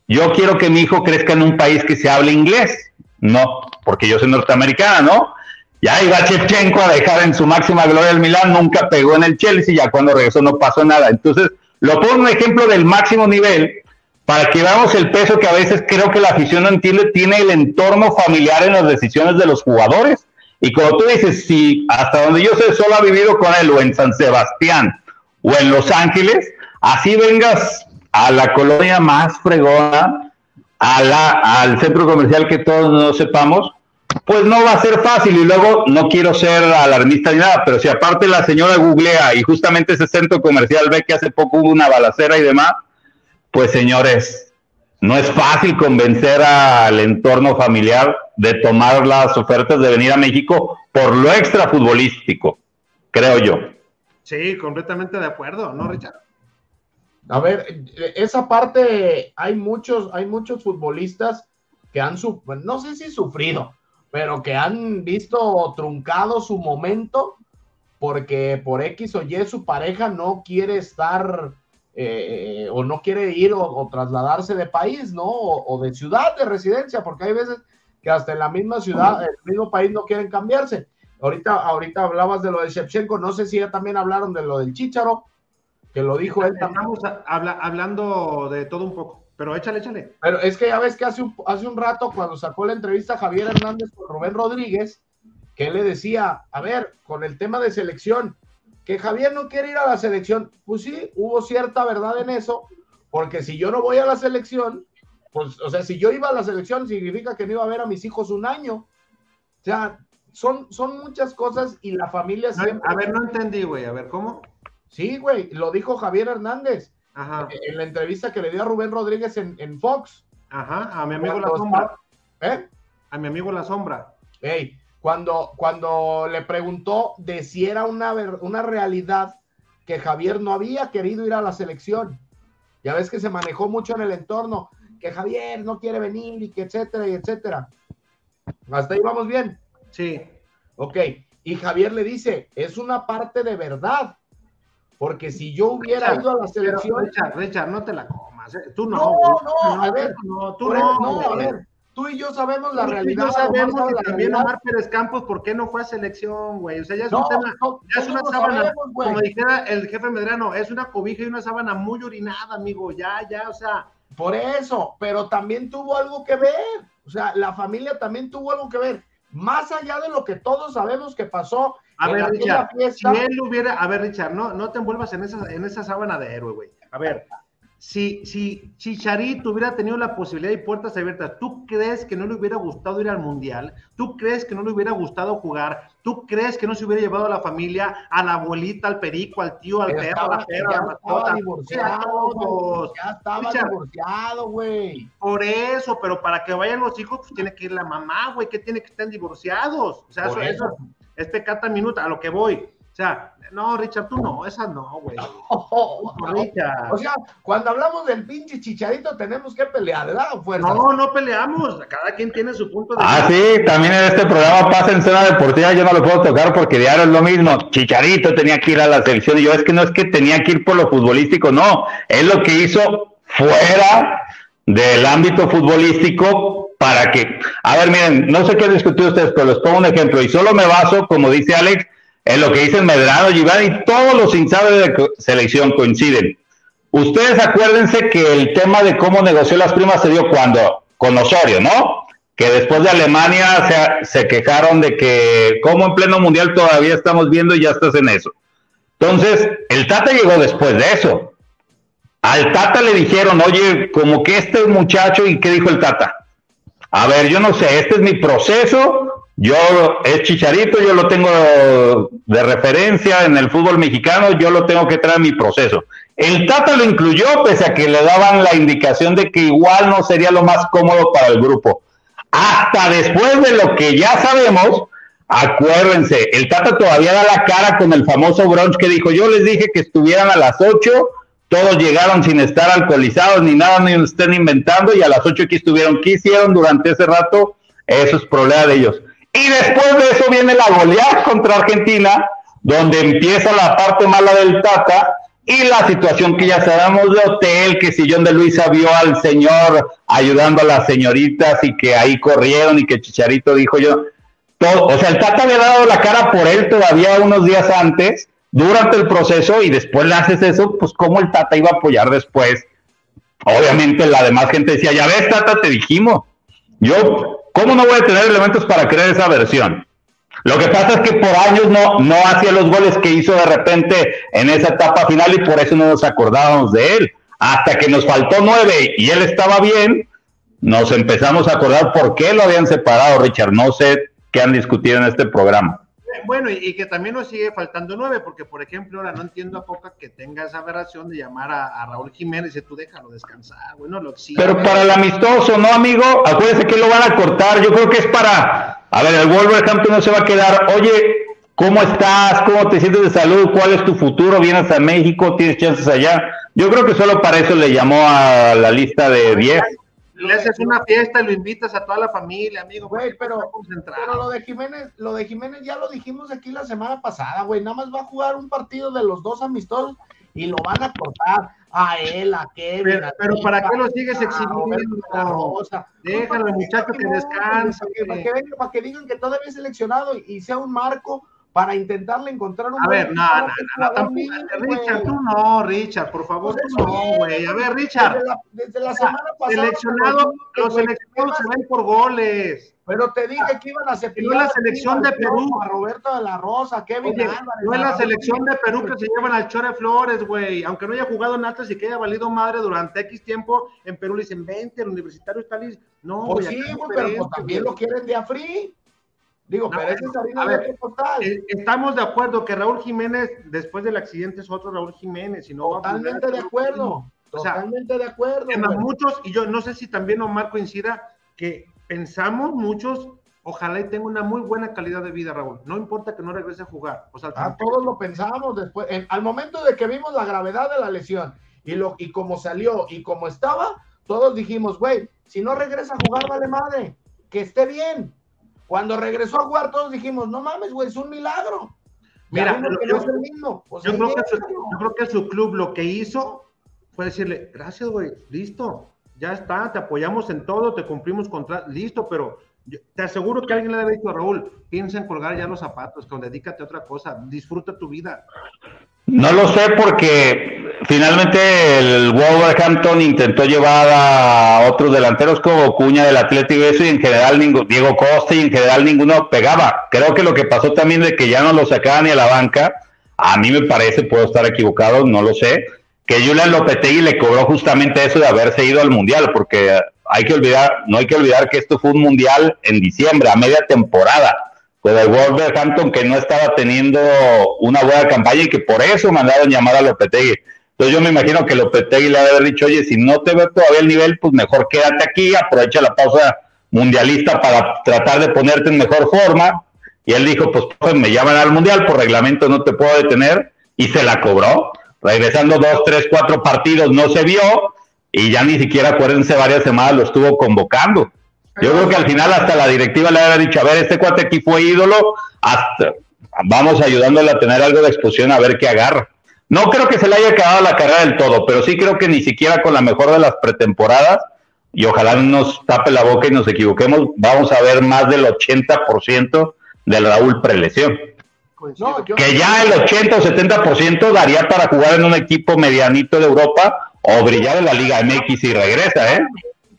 yo quiero que mi hijo crezca en un país que se hable inglés. No, porque yo soy norteamericana, ¿no? Ya iba Chevchenko a dejar en su máxima gloria el Milán, nunca pegó en el Chelsea, ya cuando regresó no pasó nada. Entonces, lo pongo un ejemplo del máximo nivel para que veamos el peso que a veces creo que la afición no entiende, tiene el entorno familiar en las decisiones de los jugadores. Y como tú dices, si hasta donde yo sé solo ha vivido con él o en San Sebastián o en Los Ángeles, así vengas a la colonia más fregona, a la, al centro comercial que todos no sepamos, pues no va a ser fácil. Y luego, no quiero ser alarmista ni nada, pero si aparte la señora googlea y justamente ese centro comercial ve que hace poco hubo una balacera y demás, pues señores, no es fácil convencer al entorno familiar de tomar las ofertas de venir a México por lo extra futbolístico, creo yo.
Sí, completamente de acuerdo, ¿no, Richard?
A ver, esa parte hay muchos, hay muchos futbolistas que han, no sé si sufrido, pero que han visto truncado su momento porque por X o Y su pareja no quiere estar eh, o no quiere ir o, trasladarse de país, ¿no? O, de ciudad de residencia, porque hay veces que hasta en la misma ciudad, el mismo país no quieren cambiarse. Ahorita, ahorita hablabas de lo de Shevchenko, no sé si ya también hablaron de lo del Chicharo, que lo dijo él
también. Estamos hablando de todo un poco. Pero échale, échale.
Pero es que ya ves que hace un, hace un rato, cuando sacó la entrevista Javier Hernández con Rubén Rodríguez, que él le decía, a ver, con el tema de selección, que Javier no quiere ir a la selección. Pues sí, hubo cierta verdad en eso, porque si yo no voy a la selección, pues, o sea, si yo iba a la selección, significa que no iba a ver a mis hijos un año. O sea, son, son muchas cosas y la familia
siempre. A ver, no entendí, güey, a ver, ¿cómo?
Sí, güey, lo dijo Javier Hernández. En la entrevista que le dio a Rubén Rodríguez en, Fox.
Ajá, a mi amigo La Sombra. ¿Eh? A mi amigo La Sombra.
Ey, cuando, cuando le preguntó de si era una, una realidad que Javier no había querido ir a la selección. Ya ves que se manejó mucho en el entorno, que Javier no quiere venir y que etcétera y etcétera. Hasta ahí vamos bien.
Sí.
Ok. Y Javier le dice, es una parte de verdad. Porque si yo hubiera ido a la selección.
Richard, Richard, no te la comas. ¿eh? Tú no.
No, no, a ver. No, tú no. no a ver. Tú y yo sabemos la realidad.
Tú sabemos que también Omar Pérez Campos, ¿por qué no fue a selección, güey? O sea, ya es un tema, ya es una sábana, como dijera el jefe Medrano, es una cobija y una sábana muy orinada, amigo, ya, ya, o sea.
Por eso, pero también tuvo algo que ver, o sea, la familia también tuvo algo que ver, más allá de lo que todos sabemos que pasó.
A ver, Richard, si él hubiera, a ver, Richard, no, no te envuelvas en esa, en esa sábana de héroe, güey. A ver, si, si Chicharito hubiera tenido la posibilidad y puertas abiertas, ¿tú crees que no le hubiera gustado ir al Mundial? ¿Tú crees que no le hubiera gustado jugar? ¿Tú crees que no se hubiera llevado a la familia, a la abuelita, al perico, al tío, al perro, a la perra, a la mascota?
Divorciado, ya estaba divorciado, güey.
Por eso, pero para que vayan los hijos, pues tiene que ir la mamá, güey, que tiene que estar divorciados. O sea, eso, eso. eso es pecata minuta, a lo que voy sea, no, Richard, tú no, esa no, güey.
O sea, cuando hablamos del pinche chicharito tenemos que pelear, ¿verdad?
No, no peleamos, cada quien tiene su punto de
Ah, sí, también en este programa pasa en zona deportiva, yo no lo puedo tocar porque diario es lo mismo. Chicharito tenía que ir a la selección y yo es que no es que tenía que ir por lo futbolístico, no, es lo que hizo fuera del ámbito futbolístico para que, a ver, miren, no sé qué han discutido ustedes, pero les pongo un ejemplo y solo me baso, como dice Alex, en lo que dicen Medrano, Giván y todos los insables de selección coinciden. Ustedes acuérdense que el tema de cómo negoció las primas se dio cuando, con Osorio, ¿no? Que después de Alemania se, quejaron de que como en pleno mundial todavía estamos viendo y ya estás en eso. Entonces, el Tata llegó después de eso. Al Tata le dijeron, oye, como que este muchacho, ¿y qué dijo el Tata? A ver, yo no sé, este es mi proceso, yo, es Chicharito, yo lo tengo de referencia en el fútbol mexicano, yo lo tengo que traer a mi proceso. El Tata lo incluyó, pese a que le daban la indicación de que igual no sería lo más cómodo para el grupo. Hasta después de lo que ya sabemos, acuérdense, el Tata todavía da la cara con el famoso brunch que dijo, yo les dije que estuvieran a las 8, todos llegaron sin estar alcoholizados ni nada, ni estén inventando, y a las 8 aquí estuvieron. ¿Qué hicieron durante ese rato? Eso es problema de ellos. Y después de eso viene la goleada contra Argentina, donde empieza la parte mala del Tata y la situación que ya sabemos de hotel, que Sillón de Luisa vio al señor ayudando a las señoritas y que ahí corrieron y que Chicharito dijo yo, todo, o sea, el Tata había dado la cara por él todavía unos días antes, durante el proceso, y después le haces eso, pues cómo el Tata iba a apoyar después. Obviamente la demás gente decía, ya ves, Tata, te dijimos. Yo ¿Cómo no voy a tener elementos para creer esa versión? Lo que pasa es que por años no, no hacía los goles que hizo de repente en esa etapa final y por eso no nos acordábamos de él. Hasta que nos faltó nueve y él estaba bien, nos empezamos a acordar por qué lo habían separado, Richard. No sé qué han discutido en este programa.
Bueno, y, que también nos sigue faltando nueve, porque por ejemplo, ahora no entiendo a Coca que tenga esa aberración de llamar a, Raúl Jiménez y tú déjalo descansar, bueno, lo
Pero para el amistoso, ¿no, amigo? Acuérdense que lo van a cortar, yo creo que es para, a ver, el Wolverhampton no se va a quedar, oye, ¿cómo estás? ¿Cómo te sientes de salud? ¿Cuál es tu futuro? ¿Vienes a México? ¿Tienes chances allá? Yo creo que solo para eso le llamó a la lista de 10
le haces una fiesta y lo invitas a toda la familia, amigo.
Güey, pero, pero lo de Jiménez, lo de Jiménez ya lo dijimos aquí la semana pasada, güey. Nada más va a jugar un partido de los dos amistosos y lo van a cortar a él, a Kevin.
Pero, ¿para qué lo sigues exhibiendo? Déjalo, muchacho, que descanse.
Para que, para que digan que todavía es seleccionado y sea un marco para intentarle encontrar un.
A ver, no, no, no, tampoco. Richard, tú no, Richard, por favor, pues tú no, güey. A ver, Richard.
Desde la, semana pasada.
Seleccionado, los seleccionados se ven por goles.
Pero te dije que iban a cepillar.
No es la selección de Perú.
A Roberto de la Rosa, Kevin
No es la selección de Perú que se llevan al Chore Flores, güey. Aunque no haya jugado en Atlas y que haya valido madre durante X tiempo, en Perú le dicen, vente, el universitario está listo. No,
pues sí, güey, pero pues también lo quieren de a Digo, pero es harina
a
de
ver,
costal.
eh, Estamos de acuerdo que Raúl Jiménez, después del accidente, es otro Raúl Jiménez. Y no va a a
Totalmente de acuerdo.
O sea,
Totalmente de acuerdo. Güey.
muchos, y yo no sé si también Omar coincida, que pensamos muchos, ojalá y tenga una muy buena calidad de vida, Raúl. No importa que no regrese a jugar. O sea,
Ah, todos lo pensamos después. En- al momento de que vimos la gravedad de la lesión y lo y cómo salió y cómo estaba, todos dijimos, güey, si no regresa a jugar, vale madre, que esté bien. Cuando regresó a jugar, todos dijimos, no mames, güey, es un milagro.
Mira,
que
yo-
no es el mismo. Pues
yo,
ahí
creo que su,
déjalo.
yo creo que su club lo que hizo fue decirle, gracias, güey, listo, ya está, te apoyamos en todo, te cumplimos contra, listo, pero yo- te aseguro que alguien le ha dicho a Raúl, piensa en colgar ya los zapatos, que dedícate a otra cosa, disfruta tu vida.
No lo sé porque finalmente el Wolverhampton intentó llevar a otros delanteros como Cuña del Atlético y eso y en general Diego Costa y en general ninguno pegaba. Creo que lo que pasó también de que ya no lo sacaban ni a la banca, a mí me parece, puedo estar equivocado, no lo sé, que Julian Lopetegui le cobró justamente eso de haberse ido al Mundial porque hay que olvidar, no hay que olvidar que esto fue un Mundial en diciembre, a media temporada con el Wolverhampton que no estaba teniendo una buena campaña y que por eso mandaron llamar a Lopetegui. Entonces yo me imagino que Lopetegui le haber dicho, oye, si no te veo todavía el nivel, pues mejor quédate aquí, aprovecha la pausa mundialista para tratar de ponerte en mejor forma. Y él dijo, pues, pues me llaman al mundial, por reglamento no te puedo detener, y se la cobró. Regresando dos, tres, cuatro partidos no se vio, y ya ni siquiera, acuérdense, varias semanas lo estuvo convocando. Yo creo que al final hasta la directiva le había dicho, a ver, este cuate aquí fue ídolo, hasta vamos ayudándole a tener algo de exposición a ver qué agarra. No creo que se le haya acabado la carrera del todo, pero sí creo que ni siquiera con la mejor de las pretemporadas, y ojalá no nos tape la boca y nos equivoquemos, vamos a ver más del 80% del Raúl prelesión.
No, yo-
Que ya el 80 o 70% daría para jugar en un equipo medianito de Europa o brillar en la Liga MX y regresa, ¿eh?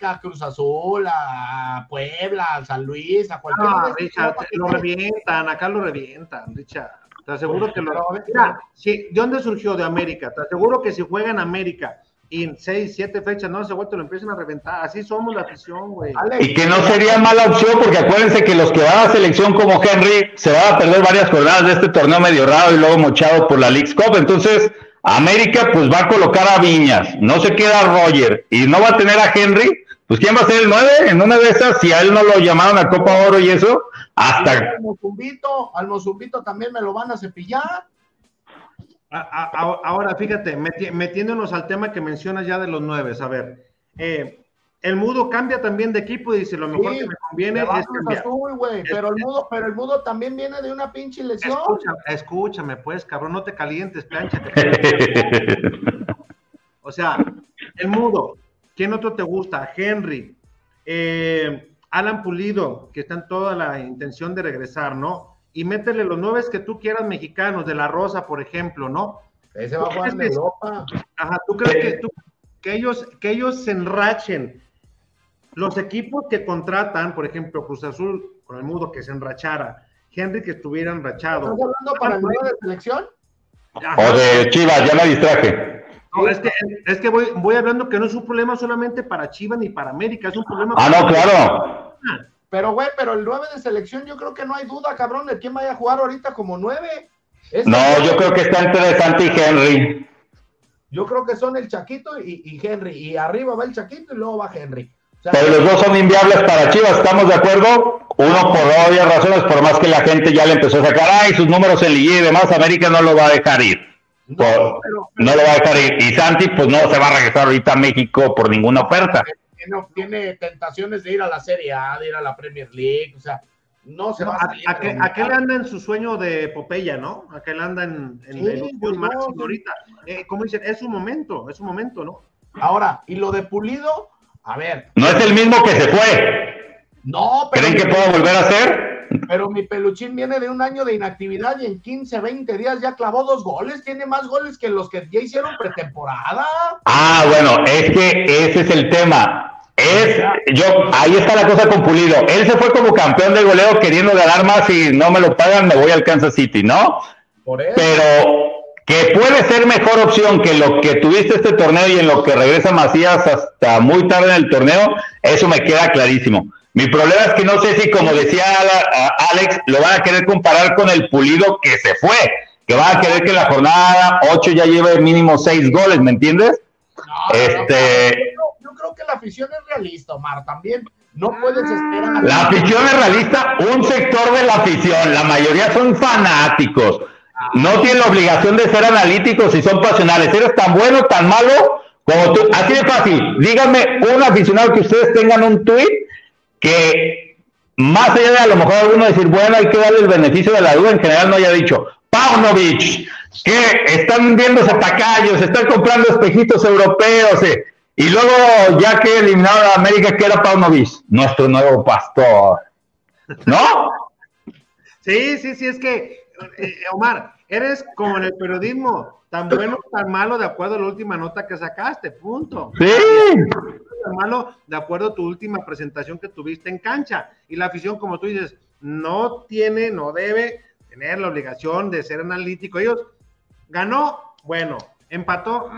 A Cruz Azul, a Puebla, a San Luis, a cualquier
Ah,
de esos
Richard, lo revientan, acá lo revientan, Richard. Te aseguro que lo.
Pero, a ver,
Mira, sí, ¿de dónde surgió? De América. Te aseguro que si juega en América y en seis, siete fechas no se vuelto, lo empiezan a reventar. Así somos la afición, güey.
Y que no sería mala opción porque acuérdense que los que van a la selección como Henry se van a perder varias jornadas de este torneo medio raro y luego mochado por la League's Cup. Entonces, América pues va a colocar a Viñas, no se queda Roger y no va a tener a Henry. Pues ¿quién va a ser el 9? En una de esas, si a él no lo llamaron a Copa Oro y eso, hasta
Al Mozumbito, al Mozumbito también me lo van a cepillar.
A- a- a- Ahora, fíjate, meti- metiéndonos al tema que mencionas ya de los nueve, a ver, eh, el mudo cambia también de equipo y dice lo mejor
Sí,
que me conviene es cambiar.
Azul, güey, pero el mudo, pero el mudo también viene de una pinche lesión.
Escúchame, escúchame, pues, cabrón, no te calientes, plancha. o sea, el mudo, ¿quién otro te gusta? Henry, eh, Alan Pulido, que está en toda la intención de regresar, ¿no? Y métele los nueve que tú quieras mexicanos, de la Rosa, por ejemplo, ¿no?
Ese va a
¿Tú
jugar en Europa.
Ajá, ¿tú crees que, tú- que ellos, que ellos se enrachen? Los equipos que contratan, por ejemplo, Cruz Azul con el mudo que se enrachara, Henry que estuviera enrachado.
¿Estás hablando para el nuevo de selección?
o de Chivas, ya me distraje.
No, es que, es que voy, voy hablando que no es un problema solamente para Chivas ni para América, es un problema
Ah,
para
no, claro.
Pero, güey, pero el 9 de selección, yo creo que no hay duda, cabrón, de quién vaya a jugar ahorita como 9.
No, yo creo que está entre Santi y Henry.
Yo creo que son el Chaquito y, y Henry. Y arriba va el Chaquito y luego va Henry. O sea,
Pero los dos son inviables para Chivas, ¿estamos de acuerdo? Uno por obvias razones, por más que la gente ya le empezó a sacar, ay, sus números en Liga y demás, América no lo va a dejar ir. Por- no lo va a dejar ir. Y Santi, pues no se va a regresar ahorita a México por ninguna oferta.
tiene, tiene tentaciones de ir a la Serie A, de ir a la Premier League. O sea, no se
No,
va a
a-
salir.
aquel, aquel anda en su sueño de Popeya, ¿no? Aquel anda en, en
Sí,
ilusión
pues no, sí.
ahorita. Eh, como dicen, es un momento, es un momento, ¿no?
Ahora, y lo de Pulido, a ver.
No es el mismo que se fue.
No, pero.
¿Creen que pueda volver a ser?
Pero mi peluchín viene de un año de inactividad y en 15, 20 días ya clavó dos goles. Tiene más goles que los que ya hicieron pretemporada.
Ah, bueno, es que ese es el tema. Es, yo, ahí está la cosa con Pulido. Él se fue como campeón de goleo queriendo ganar más y no me lo pagan, me voy al Kansas City, ¿no?
Por eso.
Pero que puede ser mejor opción que lo que tuviste este torneo y en lo que regresa Macías hasta muy tarde en el torneo, eso me queda clarísimo. Mi problema es que no sé si, como decía Alex, lo van a querer comparar con el pulido que se fue, que van a querer que la jornada 8 ya lleve mínimo 6 goles, ¿me entiendes? este...
yo, creo que la afición es realista, Omar, también no puedes esperar.
La afición es realista, un sector de la afición, la mayoría son fanáticos. No tienen la obligación de ser analíticos y son pasionales. Eres tan bueno, tan malo como tú. Así de fácil. Díganme un aficionado que ustedes tengan un tweet que más allá de a lo mejor alguno decir, bueno, hay que darle el beneficio de la duda, en general no haya dicho, Paunovic, que están viéndose tacayos, están comprando espejitos europeos, eh, y luego ya que eliminaron a América, que era Paunovic, nuestro nuevo pastor, ¿no?
Sí, sí, sí, es que, eh, Omar, eres como en el periodismo, tan bueno, tan malo, de acuerdo a la última nota que sacaste, punto.
Sí
malo de acuerdo a tu última presentación que tuviste en cancha. Y la afición, como tú dices, no tiene, no debe tener la obligación de ser analítico. Ellos ganó, bueno, empató,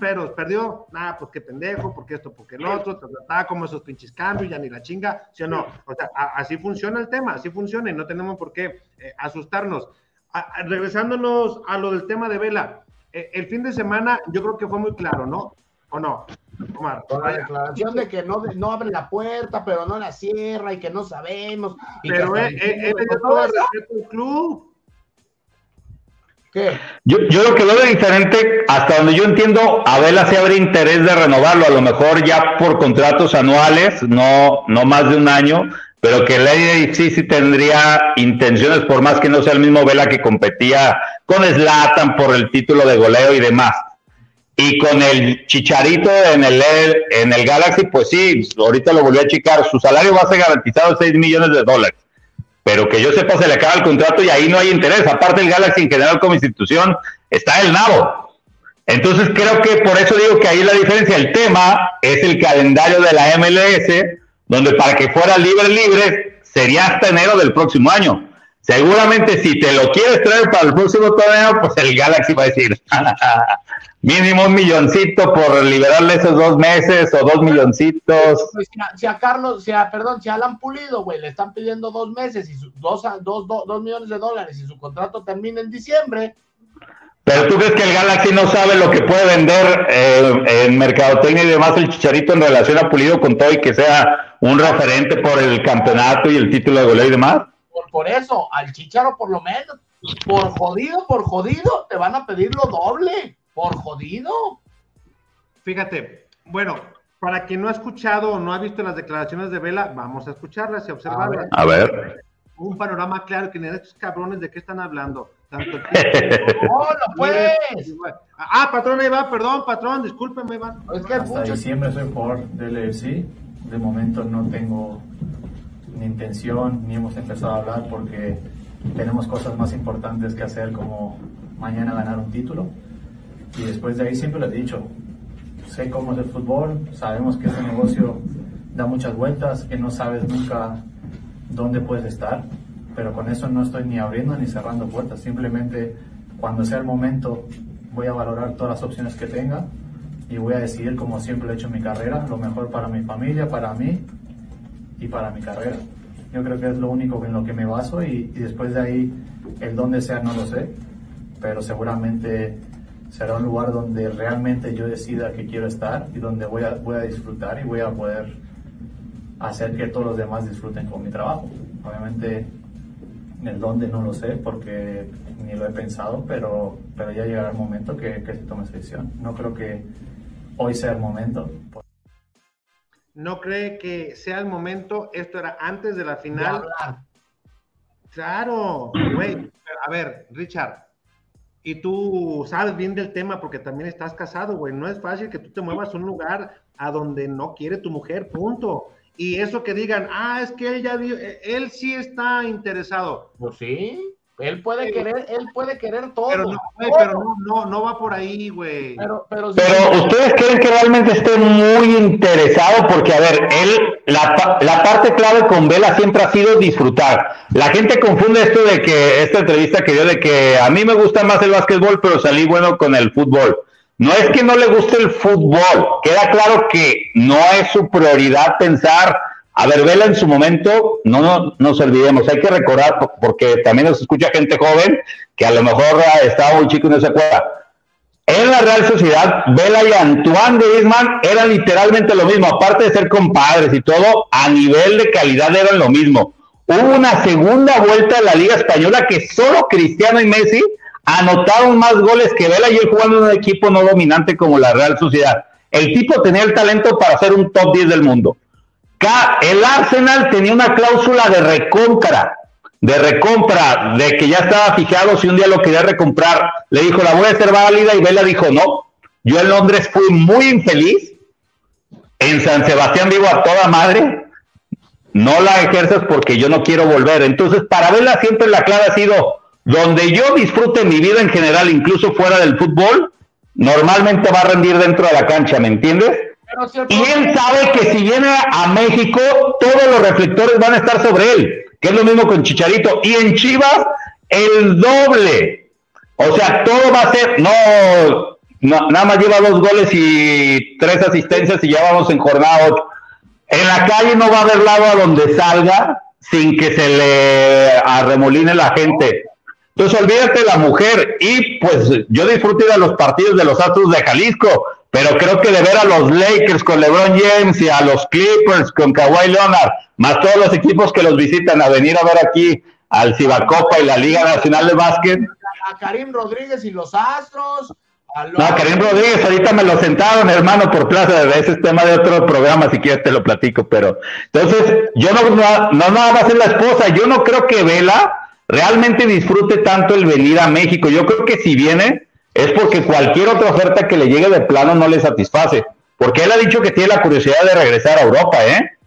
pero perdió, nada, pues qué pendejo, porque esto, porque el otro, trataba como esos pinches cambios, ya ni la chinga, ¿sí o no? O sea, así funciona el tema, así funciona y no tenemos por qué eh, asustarnos. regresándonos a lo del tema de Vela, eh, el fin de semana yo creo que fue muy claro, ¿no? ¿O no?
Omar, con la declaración de que no, no abre la puerta, pero no la cierra y que no sabemos.
pero él, todo el respeto club.
¿Qué? Yo, yo lo que veo de diferente, hasta donde yo entiendo, Abela se abre interés de renovarlo, a lo mejor ya por contratos anuales, no, no más de un año, pero que Lady sí sí tendría intenciones, por más que no sea el mismo Vela que competía con Slatan por el título de goleo y demás. Y con el Chicharito en el, en el Galaxy, pues sí, ahorita lo volvió a checar, su salario va a ser garantizado 6 millones de dólares. Pero que yo sepa, se le acaba el contrato y ahí no hay interés. Aparte, el Galaxy en general como institución está el nabo. Entonces creo que por eso digo que ahí la diferencia. El tema es el calendario de la MLS, donde para que fuera libre, libre, sería hasta enero del próximo año. Seguramente si te lo quieres traer para el próximo torneo, pues el Galaxy va a decir, mínimo un milloncito por liberarle esos dos meses o dos milloncitos.
Pues, si, a, Carlos, si a, perdón, si a Alan Pulido, güey, le están pidiendo dos meses y dos, dos, dos, millones de dólares y su contrato termina en diciembre.
Pero tú crees que el Galaxy no sabe lo que puede vender eh, en mercadotecnia y demás el chicharito en relación a Pulido con todo y que sea un referente por el campeonato y el título de goleo y demás
por, eso, al Chicharo por lo menos, por jodido, por jodido, te van a pedir lo doble, por jodido.
Fíjate, bueno, para quien no ha escuchado o no ha visto las declaraciones de Vela, vamos a escucharlas y observarlas.
A ver.
Un panorama claro que ni estos cabrones de qué están hablando. Tanto
pues!
Ah, patrón, ahí va, perdón, patrón, discúlpeme, Iván.
Es que Hasta diciembre soy por. De momento no tengo ni intención, ni hemos empezado a hablar porque tenemos cosas más importantes que hacer como mañana ganar un título. Y después de ahí siempre lo he dicho, sé cómo es el fútbol, sabemos que este negocio da muchas vueltas, que no sabes nunca dónde puedes estar, pero con eso no estoy ni abriendo ni cerrando puertas, simplemente cuando sea el momento voy a valorar todas las opciones que tenga y voy a decidir como siempre he hecho en mi carrera, lo mejor para mi familia, para mí y para mi carrera. Yo creo que es lo único en lo que me baso y, después de ahí el dónde sea no lo sé, pero seguramente será un lugar donde realmente yo decida que quiero estar y donde voy a, voy a disfrutar y voy a poder hacer que todos los demás disfruten con mi trabajo. Obviamente el dónde no lo sé porque ni lo he pensado, pero, pero ya llegará el momento que, que se tome esa decisión. No creo que hoy sea el momento
no cree que sea el momento, esto era antes de la final. Claro, güey, a ver, Richard, y tú sabes bien del tema porque también estás casado, güey, no es fácil que tú te muevas a un lugar a donde no quiere tu mujer, punto. Y eso que digan, ah, es que él ya, él sí está interesado.
Pues sí. Él puede querer, él puede querer todo.
Pero no, pero no, no, va por ahí, güey.
Pero, pero, ustedes creen que realmente esté muy interesado porque, a ver, él, la, la, parte clave con Vela siempre ha sido disfrutar. La gente confunde esto de que, esta entrevista que dio de que a mí me gusta más el básquetbol, pero salí bueno con el fútbol. No es que no le guste el fútbol, queda claro que no es su prioridad pensar A ver, Vela en su momento, no, no nos olvidemos, hay que recordar, porque también nos escucha gente joven que a lo mejor estaba muy chico y no se acuerda. En la Real Sociedad, Vela y Antoine Griezmann eran literalmente lo mismo, aparte de ser compadres y todo, a nivel de calidad eran lo mismo. Hubo una segunda vuelta de la Liga Española que solo Cristiano y Messi anotaron más goles que Vela y él jugando en un equipo no dominante como la Real Sociedad. El tipo tenía el talento para ser un top 10 del mundo. El Arsenal tenía una cláusula de recompra, de recompra, de que ya estaba fijado si un día lo quería recomprar. Le dijo, la voy a hacer válida y Vela dijo, no. Yo en Londres fui muy infeliz. En San Sebastián vivo a toda madre. No la ejerzas porque yo no quiero volver. Entonces, para Vela siempre la clave ha sido, donde yo disfrute mi vida en general, incluso fuera del fútbol, normalmente va a rendir dentro de la cancha, ¿me entiendes? Y él sabe que si viene a México, todos los reflectores van a estar sobre él, que es lo mismo con Chicharito. Y en Chivas, el doble. O sea, todo va a ser, no, nada más lleva dos goles y tres asistencias y ya vamos en jornada 8. En la calle no va a haber lado a donde salga sin que se le arremoline la gente. Entonces olvídate de la mujer y pues yo disfruté de los partidos de los Astros de Jalisco, pero creo que de ver a los Lakers con LeBron James y a los Clippers con Kawhi Leonard, más todos los equipos que los visitan a venir a ver aquí al Cibacopa y la Liga Nacional de Básquet.
A Karim Rodríguez y los Astros.
No, Karim Rodríguez, ahorita me lo sentaron, hermano, por plaza, ese es tema de otro programa, si quieres te lo platico, pero entonces, yo no, no, no nada más es la esposa, yo no creo que Vela realmente disfrute tanto el venir a México. Yo creo que si viene es porque cualquier otra oferta que le llegue de plano no le satisface. Porque él ha dicho que tiene la curiosidad de regresar a Europa, ¿eh?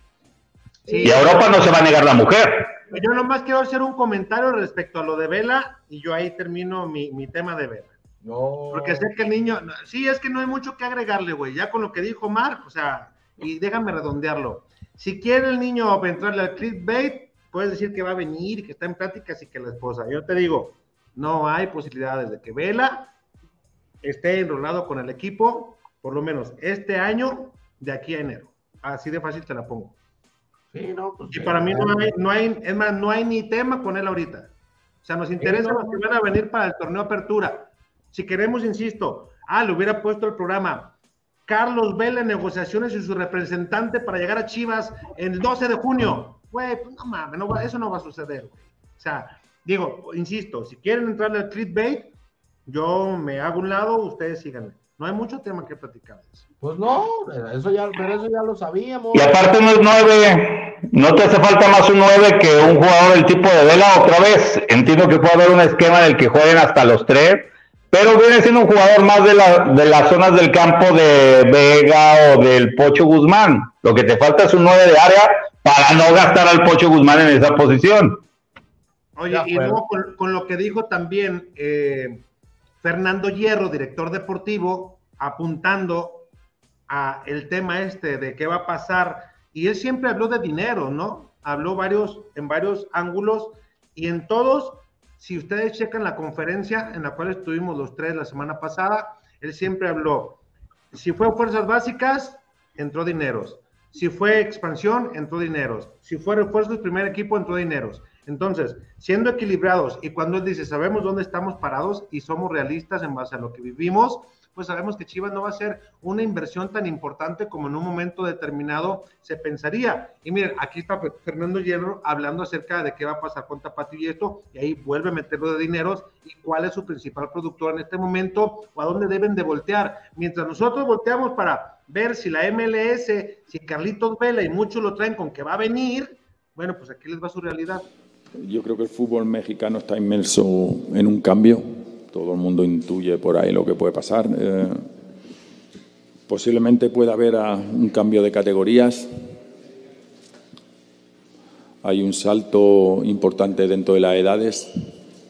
Y a Europa no se va a negar la mujer.
Yo nomás quiero hacer un comentario respecto a lo de Vela y yo ahí termino mi, tema de Vela. No. Porque sé que el niño, sí, es que no hay mucho que agregarle, güey. Ya con lo que dijo Mark, o sea, y déjame redondearlo. Si quiere el niño entrarle al clickbait, puedes decir que va a venir, que está en pláticas y que la esposa. Yo te digo, no hay posibilidades de que Vela esté enrolado con el equipo, por lo menos este año, de aquí a enero. Así de fácil te la pongo.
Sí, no, pues
y para mí no hay, no hay, es más, no hay ni tema con él ahorita. O sea, nos interesa los que van a venir para el torneo Apertura. Si queremos, insisto, ah, le hubiera puesto el programa Carlos Vela en negociaciones y su representante para llegar a Chivas el 12 de junio güey, pues no mames, eso no va a suceder. O sea, digo, insisto, si quieren entrarle al clickbait, yo me hago un lado, ustedes síganme. No hay mucho tema que platicar.
Pues no, eso ya, pero eso ya lo sabíamos.
Y aparte no es nueve, no te hace falta más un nueve que un jugador del tipo de Vela otra vez. Entiendo que puede haber un esquema en el que jueguen hasta los tres, pero viene siendo un jugador más de, la, de las zonas del campo de Vega o del Pocho Guzmán. Lo que te falta es un nueve de área para no gastar al Pocho Guzmán en esa posición.
Oye, y luego con, lo que dijo también eh, Fernando Hierro, director deportivo, apuntando a el tema este de qué va a pasar, y él siempre habló de dinero, ¿no? Habló varios, en varios ángulos, y en todos, si ustedes checan la conferencia en la cual estuvimos los tres la semana pasada, él siempre habló, si fue fuerzas básicas, entró dineros. Si fue expansión, entró dineros. Si fue refuerzo del primer equipo, entró dineros. Entonces, siendo equilibrados y cuando él dice, sabemos dónde estamos parados y somos realistas en base a lo que vivimos, pues sabemos que Chivas no va a ser una inversión tan importante como en un momento determinado se pensaría. Y miren, aquí está Fernando Hierro hablando acerca de qué va a pasar con Tapatío y esto, y ahí vuelve a meterlo de dineros y cuál es su principal productor en este momento o a dónde deben de voltear. Mientras nosotros volteamos para ver si la MLS, si Carlitos Vela y muchos lo traen con que va a venir, bueno, pues aquí les va su realidad.
Yo creo que el fútbol mexicano está inmerso en un cambio todo el mundo intuye por ahí lo que puede pasar. Eh, posiblemente pueda haber un cambio de categorías. Hay un salto importante dentro de las edades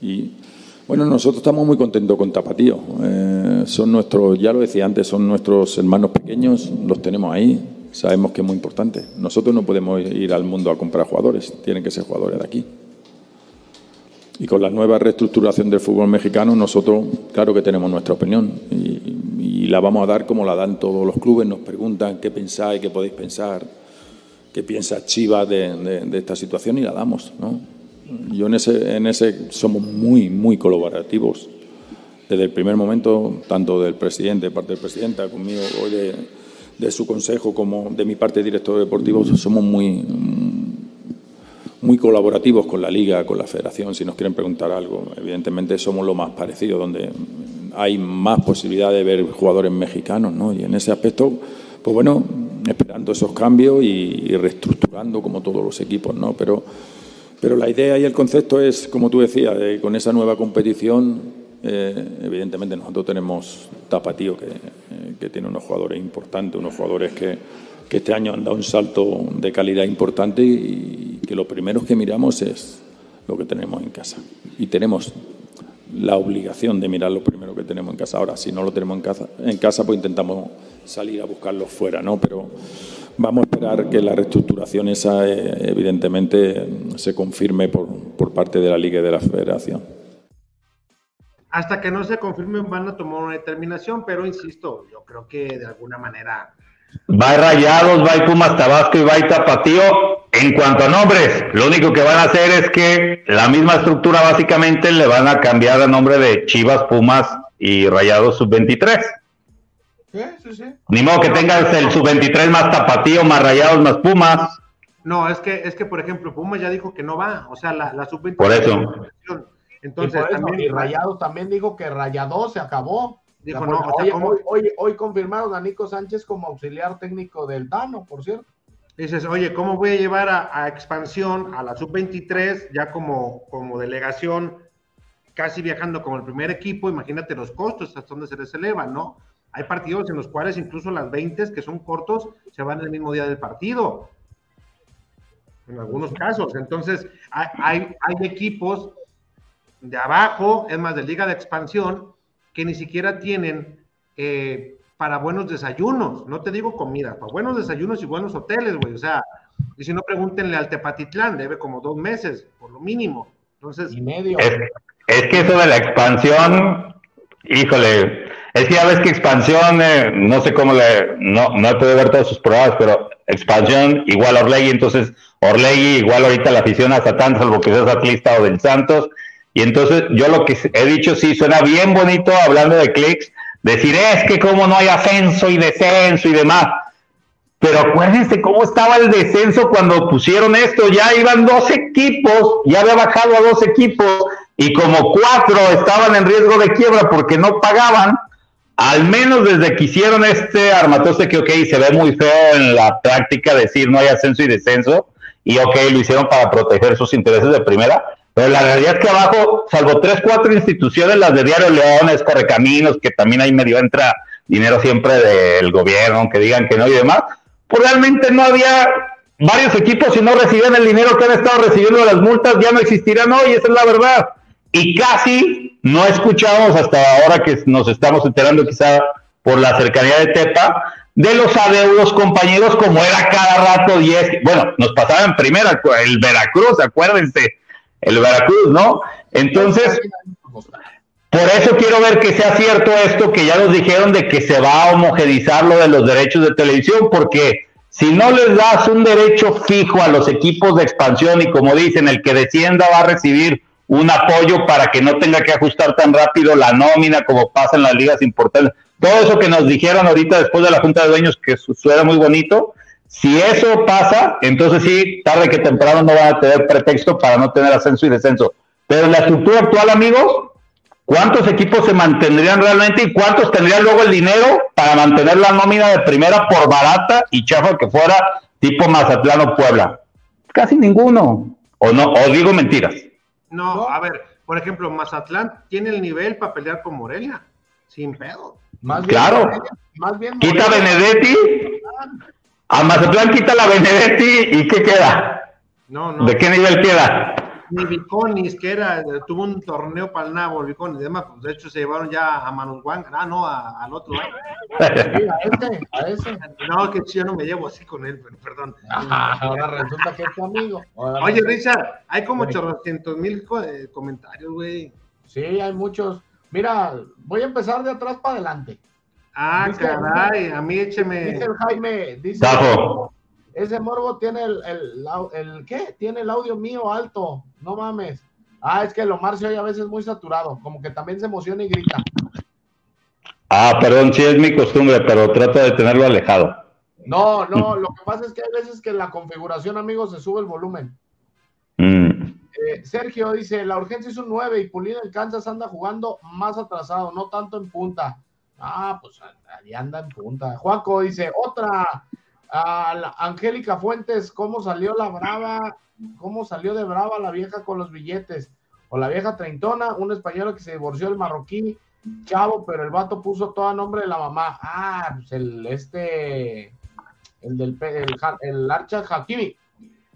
y bueno, nosotros estamos muy contentos con Tapatío. Eh, son nuestros, ya lo decía antes, son nuestros hermanos pequeños, los tenemos ahí, sabemos que es muy importante. Nosotros no podemos ir al mundo a comprar jugadores, tienen que ser jugadores de aquí. Y con la nueva reestructuración del fútbol mexicano, nosotros, claro que tenemos nuestra opinión y, la vamos a dar como la dan todos los clubes. Nos preguntan qué pensáis, qué podéis pensar. qué piensa Chivas de, esta situación y la damos. ¿no? Yo en ese, en ese somos muy, muy colaborativos. Desde el primer momento, tanto del presidente, de parte del presidente, conmigo, hoy de, de su consejo, como de mi parte director deportivo, somos muy, muy colaborativos con la liga, con la federación. Si nos quieren preguntar algo, evidentemente somos lo más parecido, donde hay más posibilidad de ver jugadores mexicanos, ¿no? Y en ese aspecto, pues bueno, esperando esos cambios y, reestructurando como todos los equipos, ¿no? Pero, pero la idea y el concepto es, como tú decías, con esa nueva competición, eh, evidentemente nosotros tenemos Tapatío, que, eh, que tiene unos jugadores importantes, unos jugadores que, que este año han dado un salto de calidad importante y que lo primero que miramos es lo que tenemos en casa. Y tenemos la obligación de mirar lo primero que tenemos en casa. Ahora, si no lo tenemos en casa, en casa pues intentamos salir a buscarlo fuera, ¿no? Pero vamos a esperar que la reestructuración esa, eh, evidentemente, se confirme por, por parte de la Liga y de la Federación.
Hasta que no se confirme van a tomar una determinación, pero insisto, yo creo que de alguna manera...
Va Rayados, va Pumas Tabasco y va Tapatío en cuanto a nombres, lo único que van a hacer es que la misma estructura básicamente le van a cambiar el nombre de Chivas, Pumas y Rayados Sub-23. Sí, sí, sí. Ni modo que tengas el Sub-23 más Tapatío, más Rayados, más Pumas.
No, es que, es que por ejemplo, Pumas ya dijo que no va, o sea, la, Sub-23.
Por eso.
Entonces, y, también, Rayados también dijo que Rayados se acabó. Dijo, no, hoy, hoy confirmaron a Nico Sánchez como auxiliar técnico del Dano, por cierto
dices, oye, ¿cómo voy a llevar a, expansión a la sub-23 ya como, como delegación, casi viajando como el primer equipo? Imagínate los costos, hasta dónde se les eleva, ¿no? Hay partidos en los cuales incluso las 20 que son cortos se van el mismo día del partido. En algunos casos. Entonces, hay, hay equipos de abajo, es más, de liga de expansión, que ni siquiera tienen eh, para buenos desayunos, no te digo comida, para buenos desayunos y buenos hoteles, güey, o sea, y si no, pregúntenle al Tepatitlán, debe como dos meses, por lo mínimo, entonces...
Y medio. Es, que eso de la expansión, híjole, es que ya ves que expansión, eh, no sé cómo le, no, no he podido ver todos sus programas, pero expansión igual a Orlegui, entonces Orlegui igual ahorita la afición a Satán, salvo que seas atlista o del Santos, y entonces yo lo que he dicho sí suena bien bonito hablando de clics, Decir, es que como no hay ascenso y descenso y demás. Pero acuérdense cómo estaba el descenso cuando pusieron esto. Ya iban dos equipos, ya había bajado a dos equipos y como cuatro estaban en riesgo de quiebra porque no pagaban. Al menos desde que hicieron este armatoste que, ok, se ve muy feo en la práctica decir no hay ascenso y descenso. Y, ok, lo hicieron para proteger sus intereses de primera pero la realidad es que abajo, salvo tres, cuatro instituciones, las de Diario Leones, Correcaminos, que también ahí medio entra dinero siempre del gobierno, aunque digan que no y demás, pues realmente no había varios equipos si no recibían el dinero que han estado recibiendo las multas, ya no existirán hoy, esa es la verdad. Y casi no escuchamos hasta ahora que nos estamos enterando quizá por la cercanía de Tepa, de los adeudos compañeros como era cada rato 10, bueno, nos pasaba en primera el Veracruz, acuérdense, el Veracruz, ¿no? Entonces, por eso quiero ver que sea cierto esto que ya nos dijeron de que se va a homogenizar lo de los derechos de televisión, porque si no les das un derecho fijo a los equipos de expansión y como dicen, el que descienda va a recibir un apoyo para que no tenga que ajustar tan rápido la nómina como pasa en las ligas importantes. Todo eso que nos dijeron ahorita después de la Junta de Dueños, que suena muy bonito, si eso pasa, entonces sí, tarde que temprano no van a tener pretexto para no tener ascenso y descenso. Pero en la estructura actual, amigos, ¿cuántos equipos se mantendrían realmente y cuántos tendrían luego el dinero para mantener la nómina de primera por barata y chafa que fuera tipo Mazatlán o Puebla? Casi ninguno. O no, o digo mentiras.
No, a ver, por ejemplo, Mazatlán tiene el nivel para pelear con Morelia, sin pedo.
Más bien claro. más bien Quita Benedetti. A Mazatlán quita la Benedetti y ¿qué queda? No, no. ¿De qué nivel queda?
Ni Viconis, que era, tuvo un torneo para el Nabo, Viconis, demás, pues de hecho se llevaron ya a Manos ah, no, al otro. a ese, a ese. No, que yo no me llevo así con él, pero perdón.
Ah, ahora resulta que es tu amigo.
Oye, Richard, hay como 800 mil eh, comentarios, güey.
Sí, hay muchos. Mira, voy a empezar de atrás para adelante.
Ah, caray, a mí écheme.
Dice Jaime, dice, ese morbo tiene el, el, el, ¿qué? Tiene el audio mío alto, no mames. Ah, es que el Omar se oye a veces muy saturado, como que también se emociona y grita.
Ah, perdón, sí es mi costumbre, pero trato de tenerlo alejado.
No, no, lo que pasa es que hay veces que en la configuración, amigos, se sube el volumen.
Mm.
Eh, Sergio dice, la urgencia es un 9 y Pulido en Kansas anda jugando más atrasado, no tanto en punta. Ah, pues ahí anda en punta. Juanco dice, otra, Angélica Fuentes, ¿cómo salió la brava? ¿Cómo salió de brava la vieja con los billetes? O la vieja treintona, un español que se divorció del marroquí, chavo, pero el vato puso todo a nombre de la mamá. Ah, pues el este, el del el, el Archa Hakimi.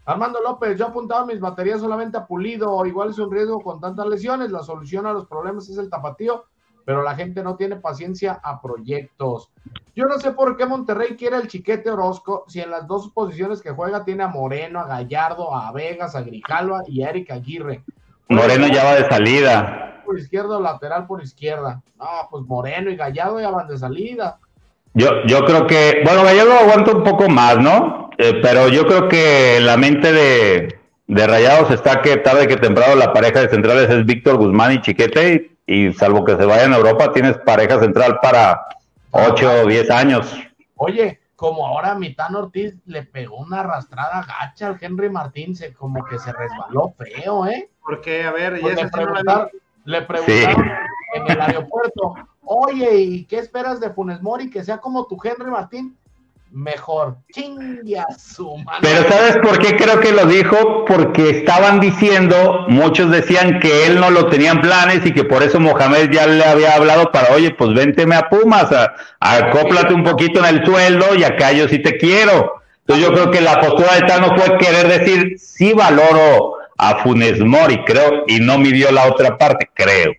Armando López, yo apuntaba mis baterías solamente a pulido, igual es un riesgo con tantas lesiones, la solución a los problemas es el tapatío, pero la gente no tiene paciencia a proyectos. Yo no sé por qué Monterrey quiere el chiquete Orozco, si en las dos posiciones que juega tiene a Moreno, a Gallardo, a Vegas, a Grijalva y a Eric Aguirre.
Moreno ya va de salida.
Por izquierda lateral por izquierda. No, pues Moreno y Gallardo ya van de salida.
Yo, yo creo que, bueno, Gallardo aguanta un poco más, ¿no? Eh, pero yo creo que la mente de, de Rayados está que tarde que temprano la pareja de centrales es Víctor Guzmán y Chiquete y, salvo que se vayan a Europa tienes pareja central para 8 o 10 años.
Oye, como ahora Mitán Ortiz le pegó una arrastrada gacha al Henry Martín, se, como que se resbaló feo, ¿eh?
Porque, a ver,
pues le, preguntaron, le preguntaron en el aeropuerto, oye, ¿y qué esperas de Funes Mori? Que sea como tu Henry Martín mejor. Chinga su mano.
Pero ¿sabes por qué creo que lo dijo? Porque estaban diciendo, muchos decían que él no lo tenía en planes y que por eso Mohamed ya le había hablado para, oye, pues vénteme a Pumas, a, acóplate un poquito en el sueldo y acá yo sí te quiero. Entonces yo creo que la postura de Tano fue querer decir, sí valoro a Funes Mori, creo, y no midió la otra parte, creo.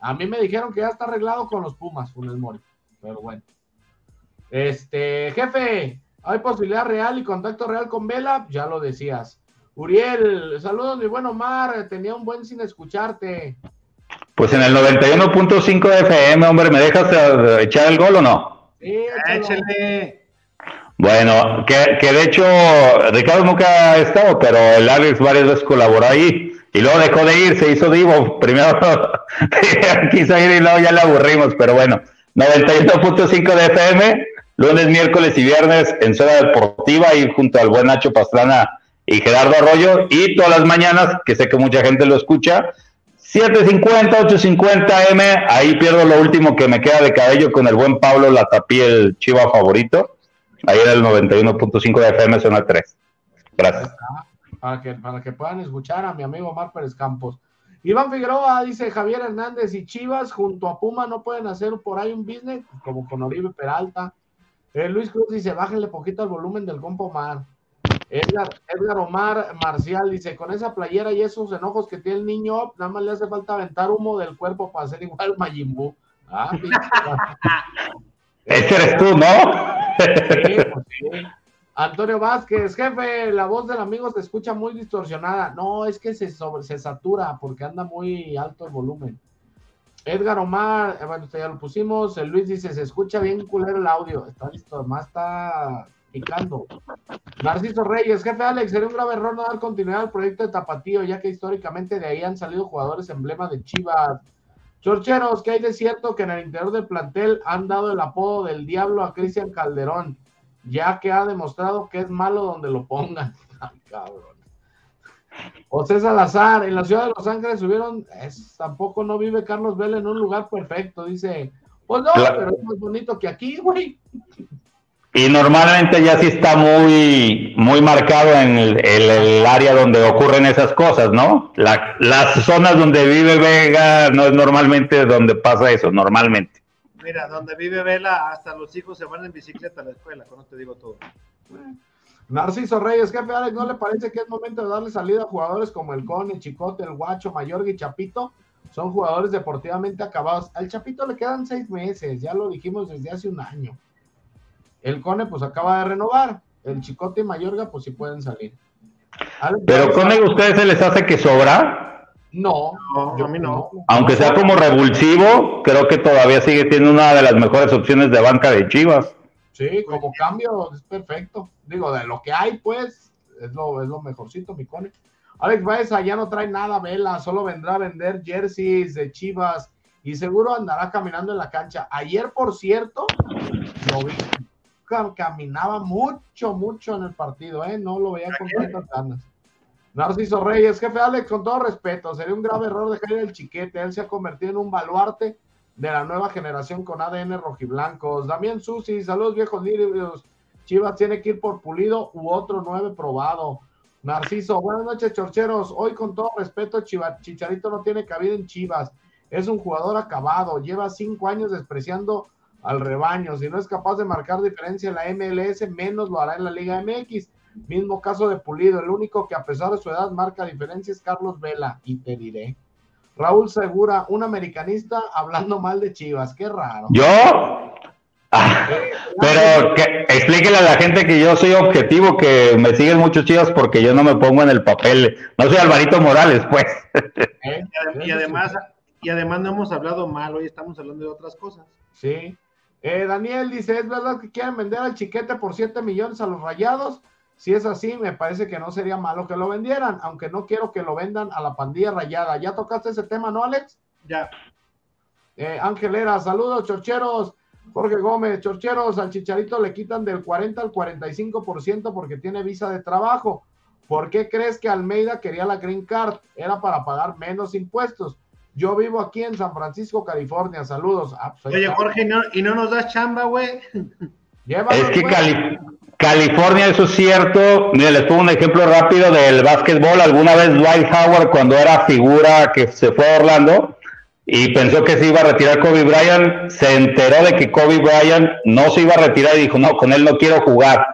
A mí me dijeron que ya está arreglado con los Pumas, Funes Mori, pero bueno. Este, jefe, ¿hay posibilidad real y contacto real con Vela? Ya lo decías. Uriel, saludos, mi buen Omar, tenía un buen sin escucharte.
Pues en el 91.5 FM, hombre, ¿me dejas eh, echar el gol o no?
Sí, échale.
Bueno, que, que, de hecho Ricardo nunca ha estado, pero el Alex varias veces colaboró ahí y luego dejó de ir, se hizo divo. Primero quiso ir y luego ya le aburrimos, pero bueno, 91.5 de FM, lunes, miércoles y viernes en Zona Deportiva y junto al buen Nacho Pastrana y Gerardo Arroyo y todas las mañanas, que sé que mucha gente lo escucha, 7.50, 8.50 M, ahí pierdo lo último que me queda de cabello con el buen Pablo Latapí, el chiva favorito, ahí era el 91.5 de FM, zona 3. Gracias.
Para que, para que puedan escuchar a mi amigo Mar Pérez Campos. Iván Figueroa dice Javier Hernández y Chivas junto a Puma no pueden hacer por ahí un business, como con Oribe Peralta. Eh, Luis Cruz dice, bájenle poquito al volumen del compo Omar. Edgar, Omar Marcial dice, con esa playera y esos enojos que tiene el niño, nada más le hace falta aventar humo del cuerpo para hacer igual Majimbu. Ah,
Ese eres tú, ¿no?
Pues Antonio Vázquez, jefe, la voz del amigo se escucha muy distorsionada. No, es que se, se satura porque anda muy alto el volumen. Edgar Omar, eh, bueno, ya lo pusimos. Luis dice, se escucha bien culero el audio. Está listo, más está picando. Narciso Reyes, jefe Alex, sería un grave error no dar continuidad al proyecto de Tapatío, ya que históricamente de ahí han salido jugadores emblema de Chivas. Chorcheros, que hay de cierto que en el interior del plantel han dado el apodo del diablo a Cristian Calderón, ya que ha demostrado que es malo donde lo pongan. Ay, cabrón. José Salazar, en la ciudad de Los Ángeles subieron, tampoco no vive Carlos Vela en un lugar perfecto, dice. Pues no, pero es más bonito que aquí, güey.
Y normalmente ya sí está muy, muy marcado en el, área donde ocurren esas cosas, ¿no? las zonas donde vive Vega no es normalmente donde pasa eso, normalmente.
Mira, donde vive Vela, hasta los hijos se van en bicicleta a la escuela, con te digo todo.
Narciso Reyes, jefe Alex, ¿no le parece que es momento de darle salida a jugadores como el Cone, el Chicote, el Guacho, Mayorga y Chapito? Son jugadores deportivamente acabados. Al Chapito le quedan seis meses, ya lo dijimos desde hace un año. El Cone, pues acaba de renovar. El Chicote y Mayorga, pues sí pueden salir.
Pero Cone, ¿ustedes se les hace que sobra?
No, yo a mí no.
Aunque sea como revulsivo, creo que todavía sigue siendo una de las mejores opciones de banca de Chivas.
Sí, como cambio es perfecto. Digo, de lo que hay, pues, es lo, es lo mejorcito, mi cone. Alex Baeza ya no trae nada, Vela, solo vendrá a vender jerseys de Chivas y seguro andará caminando en la cancha. Ayer, por cierto, lo vi, caminaba mucho, mucho en el partido, ¿eh? No lo veía con tantas ganas. Narciso Reyes, jefe Alex, con todo respeto, sería un grave error dejar el chiquete. Él se ha convertido en un baluarte de la nueva generación con ADN rojiblancos. Damián Susi, saludos viejos libros. Chivas tiene que ir por Pulido u otro nueve probado. Narciso, buenas noches, chorcheros. Hoy, con todo respeto, Chicharito no tiene cabida en Chivas. Es un jugador acabado. Lleva cinco años despreciando al rebaño. Si no es capaz de marcar diferencia en la MLS, menos lo hará en la Liga MX. Mismo caso de Pulido. El único que, a pesar de su edad, marca diferencia es Carlos Vela. Y te diré. Raúl Segura, un americanista hablando mal de Chivas. Qué raro.
¿Yo? Ah, pero que explíquele a la gente que yo soy objetivo, que me siguen muchos chivas porque yo no me pongo en el papel. No soy Alvarito Morales, pues.
¿Eh? Y además, y además no hemos hablado mal, hoy estamos hablando de otras cosas.
Sí. Eh, Daniel dice, ¿es verdad que quieren vender al chiquete por 7 millones a los rayados? Si es así, me parece que no sería malo que lo vendieran, aunque no quiero que lo vendan a la pandilla rayada. ¿Ya tocaste ese tema, no, Alex?
Ya.
Eh, Era, saludos, chorcheros. Jorge Gómez, chorcheros, al Chicharito le quitan del 40 al 45% porque tiene visa de trabajo. ¿Por qué crees que Almeida quería la Green Card? Era para pagar menos impuestos. Yo vivo aquí en San Francisco, California. Saludos.
Ah, pues Oye, Jorge, ¿y no nos das chamba, güey?
Es que California, eso es cierto. Mira, les pongo un ejemplo rápido del básquetbol. Alguna vez Dwight Howard, cuando era figura que se fue a Orlando, y pensó que se iba a retirar Kobe Bryant, se enteró de que Kobe Bryant no se iba a retirar y dijo, no, con él no quiero jugar.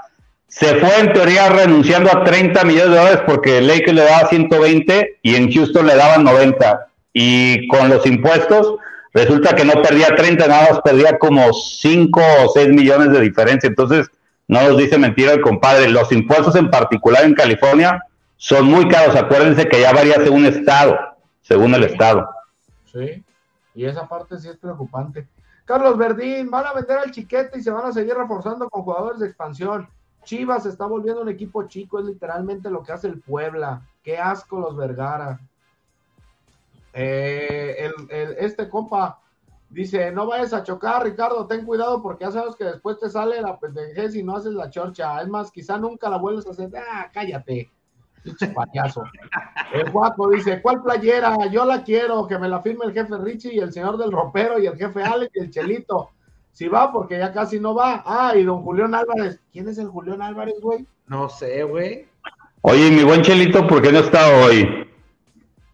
Se fue en teoría renunciando a 30 millones de dólares porque Lakers le daba 120 y en Houston le daban 90. Y con los impuestos resulta que no perdía 30, nada más perdía como 5 o 6 millones de diferencia. Entonces, no nos dice mentira el compadre. Los impuestos en particular en California son muy caros. Acuérdense que ya varía según estado, según el estado.
Sí, y esa parte sí es preocupante. Carlos Verdín, van a vender al chiquete y se van a seguir reforzando con jugadores de expansión. Chivas está volviendo un equipo chico, es literalmente lo que hace el Puebla. Qué asco los Vergara. Eh, este compa dice, no vayas a chocar, Ricardo, ten cuidado porque ya sabes que después te sale la pendejez y no haces la chorcha. Es más, quizá nunca la vuelves a hacer. Ah, cállate payaso. El Juaco dice, ¿cuál playera? Yo la quiero, que me la firme el jefe Richie y el señor del ropero y el jefe Alex y el Chelito. Si va, porque ya casi no va. Ah, y don Julián Álvarez. ¿Quién es el Julián Álvarez, güey?
No sé, güey.
Oye, mi buen Chelito, ¿por qué no está hoy?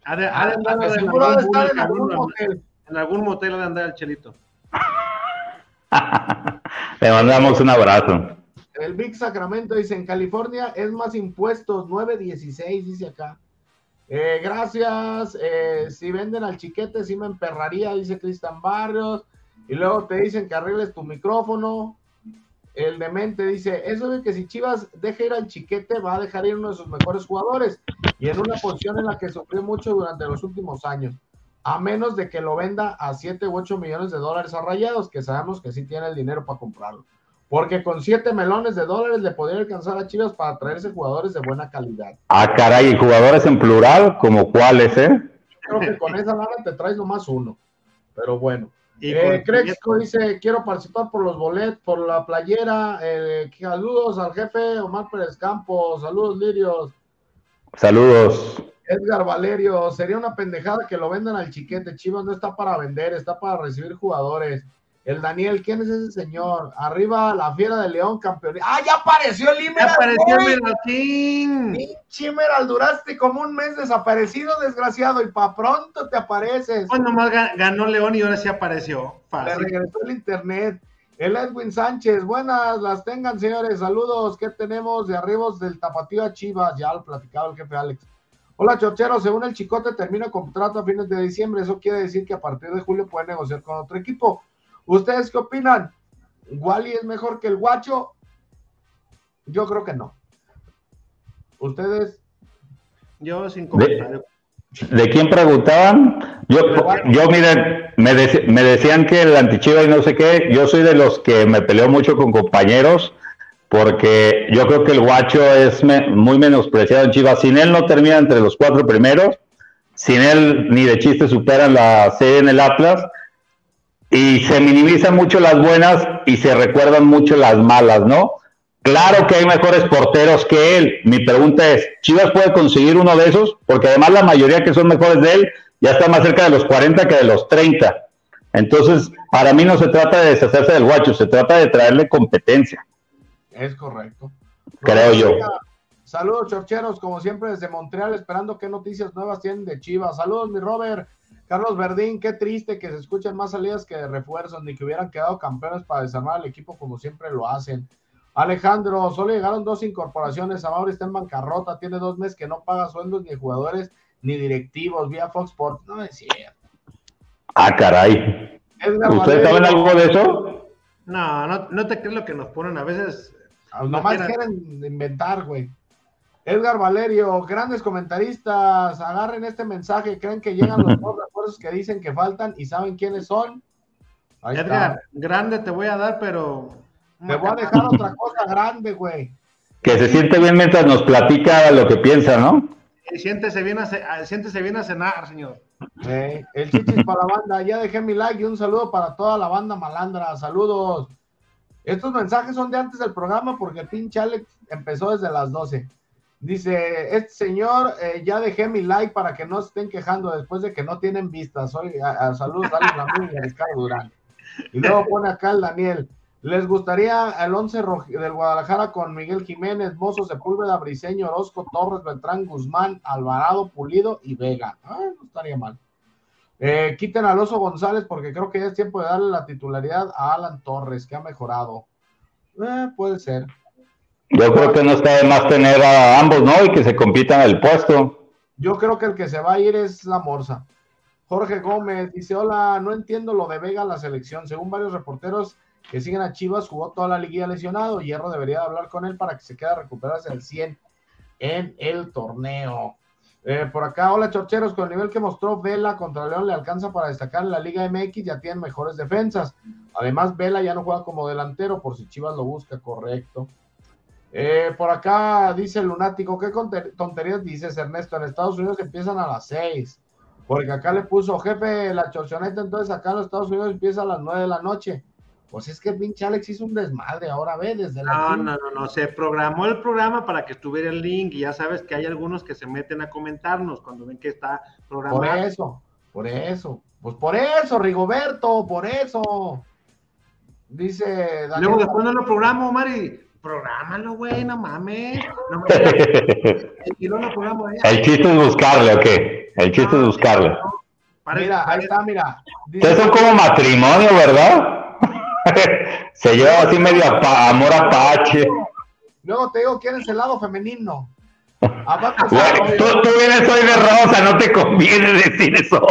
Ha de, ha de estar en algún motel. En algún motel de andar el Chelito.
Le mandamos un abrazo.
El Big Sacramento dice, en California es más impuestos, 9.16 dice acá. Eh, gracias, eh, si venden al chiquete, sí me emperraría, dice Cristian Barrios. Y luego te dicen que arregles tu micrófono. El demente dice, eso de que si Chivas deja ir al chiquete, va a dejar ir uno de sus mejores jugadores. Y en una posición en la que sufrió mucho durante los últimos años. A menos de que lo venda a 7 u 8 millones de dólares a rayados, que sabemos que sí tiene el dinero para comprarlo. Porque con 7 melones de dólares le podría alcanzar a Chivas para traerse jugadores de buena calidad.
Ah, caray, ¿y jugadores en plural? ¿Como cuáles, eh?
Creo que con esa lana te traes nomás uno. Pero bueno. Eh, Crexco dice, quiero participar por los boletos, por la playera. Eh, saludos al jefe Omar Pérez Campos. Saludos, Lirios.
Saludos.
Edgar Valerio, sería una pendejada que lo vendan al chiquete. Chivas no está para vender, está para recibir jugadores. El Daniel, ¿quién es ese señor? Arriba la fiera de León, campeón. ¡Ah, ya apareció el Imeral!
¡Ya apareció el
Pinche duraste como un mes desaparecido, desgraciado, y pa' pronto te apareces.
Pues nomás ganó León y ahora sí apareció.
Le regresó el internet. El Edwin Sánchez, buenas las tengan, señores. Saludos. ¿Qué tenemos de arribos del Tapatío a Chivas? Ya lo platicaba el jefe Alex. Hola, Chochero. Según el Chicote, termina contrato a fines de diciembre. Eso quiere decir que a partir de julio puede negociar con otro equipo. ¿Ustedes qué opinan? ¿Wally es mejor que el guacho? Yo creo que no. ¿Ustedes?
Yo sin comentario.
¿De, quién preguntaban? Yo, yo miren, me, me decían que el antichiva y no sé qué, yo soy de los que me peleo mucho con compañeros porque yo creo que el guacho es muy menospreciado en Chivas. Sin él no termina entre los cuatro primeros, sin él ni de chiste superan la serie en el Atlas y se minimizan mucho las buenas y se recuerdan mucho las malas, ¿no? Claro que hay mejores porteros que él. Mi pregunta es, ¿Chivas puede conseguir uno de esos? Porque además la mayoría que son mejores de él ya está más cerca de los 40 que de los 30. Entonces, para mí no se trata de deshacerse del guacho, se trata de traerle competencia.
Es correcto.
Creo yo.
Saludos, chorcheros, como siempre desde Montreal, esperando qué noticias nuevas tienen de Chivas. Saludos, mi Robert. Carlos Verdín, qué triste que se escuchen más salidas que de refuerzos, ni que hubieran quedado campeones para desarmar al equipo como siempre lo hacen. Alejandro, solo llegaron dos incorporaciones. Amauri está en bancarrota, tiene dos meses que no paga sueldos ni jugadores ni directivos vía Fox Sports. No es cierto.
Ah, caray. ¿Ustedes saben algo de eso?
No, no, no te crees lo que nos ponen a veces
Nomás quieren inventar, güey. Edgar Valerio, grandes comentaristas, agarren este mensaje, creen que llegan los dos refuerzos que dicen que faltan y saben quiénes son.
Edgar, grande te voy a dar, pero.
Te voy a dejar otra cosa grande, güey.
Que se siente bien mientras nos platica lo que piensa, ¿no?
siéntese bien a, siéntese bien a cenar, señor.
el chichis para la banda, ya dejé mi like y un saludo para toda la banda malandra. Saludos. Estos mensajes son de antes del programa porque pinche Alex empezó desde las 12. Dice, este señor, eh, ya dejé mi like para que no se estén quejando después de que no tienen vistas. Soy, a, saludos, Alex Ramírez y a Ricardo Durán. Y luego pone acá el Daniel. ¿Les gustaría el 11 del Guadalajara con Miguel Jiménez, Mozo, Sepúlveda, Briseño, Orozco, Torres, Beltrán, Guzmán, Alvarado, Pulido y Vega? Ah, no estaría mal. Eh, quiten a Alonso González porque creo que ya es tiempo de darle la titularidad a Alan Torres, que ha mejorado. Eh, puede ser.
Yo creo que no está de más tener a ambos, ¿no? Y que se compitan el puesto.
Yo creo que el que se va a ir es la Morsa. Jorge Gómez dice: Hola, no entiendo lo de Vega la selección. Según varios reporteros que siguen a Chivas, jugó toda la liguilla lesionado. Hierro debería hablar con él para que se quede a recuperarse al 100 en el torneo. Eh, por acá, hola Chorcheros, con el nivel que mostró Vela contra León le alcanza para destacar en la Liga MX, ya tienen mejores defensas. Además, Vela ya no juega como delantero, por si Chivas lo busca, correcto. Eh, por acá dice lunático, ¿qué tonterías dices, Ernesto? En Estados Unidos empiezan a las 6, porque acá le puso jefe la chorchoneta, entonces acá en los Estados Unidos empieza a las 9 de la noche. Pues es que el pinche Alex hizo un desmadre, ahora ve, desde
la. No, no, no, no, se programó el programa para que estuviera el link y ya sabes que hay algunos que se meten a comentarnos cuando ven que está programado.
Por eso, por eso, pues por eso, Rigoberto, por eso. Dice.
Daniel Luego después no lo programo, Mari. Prográmalo, güey, no mames. No
el chiste es buscarle, ¿o qué? El chiste es buscarle.
mira, ahí está, mira.
Ustedes son como matrimonio, ¿verdad? Se lleva así medio amor apache.
Luego te digo quién es el lado femenino.
tú, vienes hoy de rosa, no te conviene decir eso.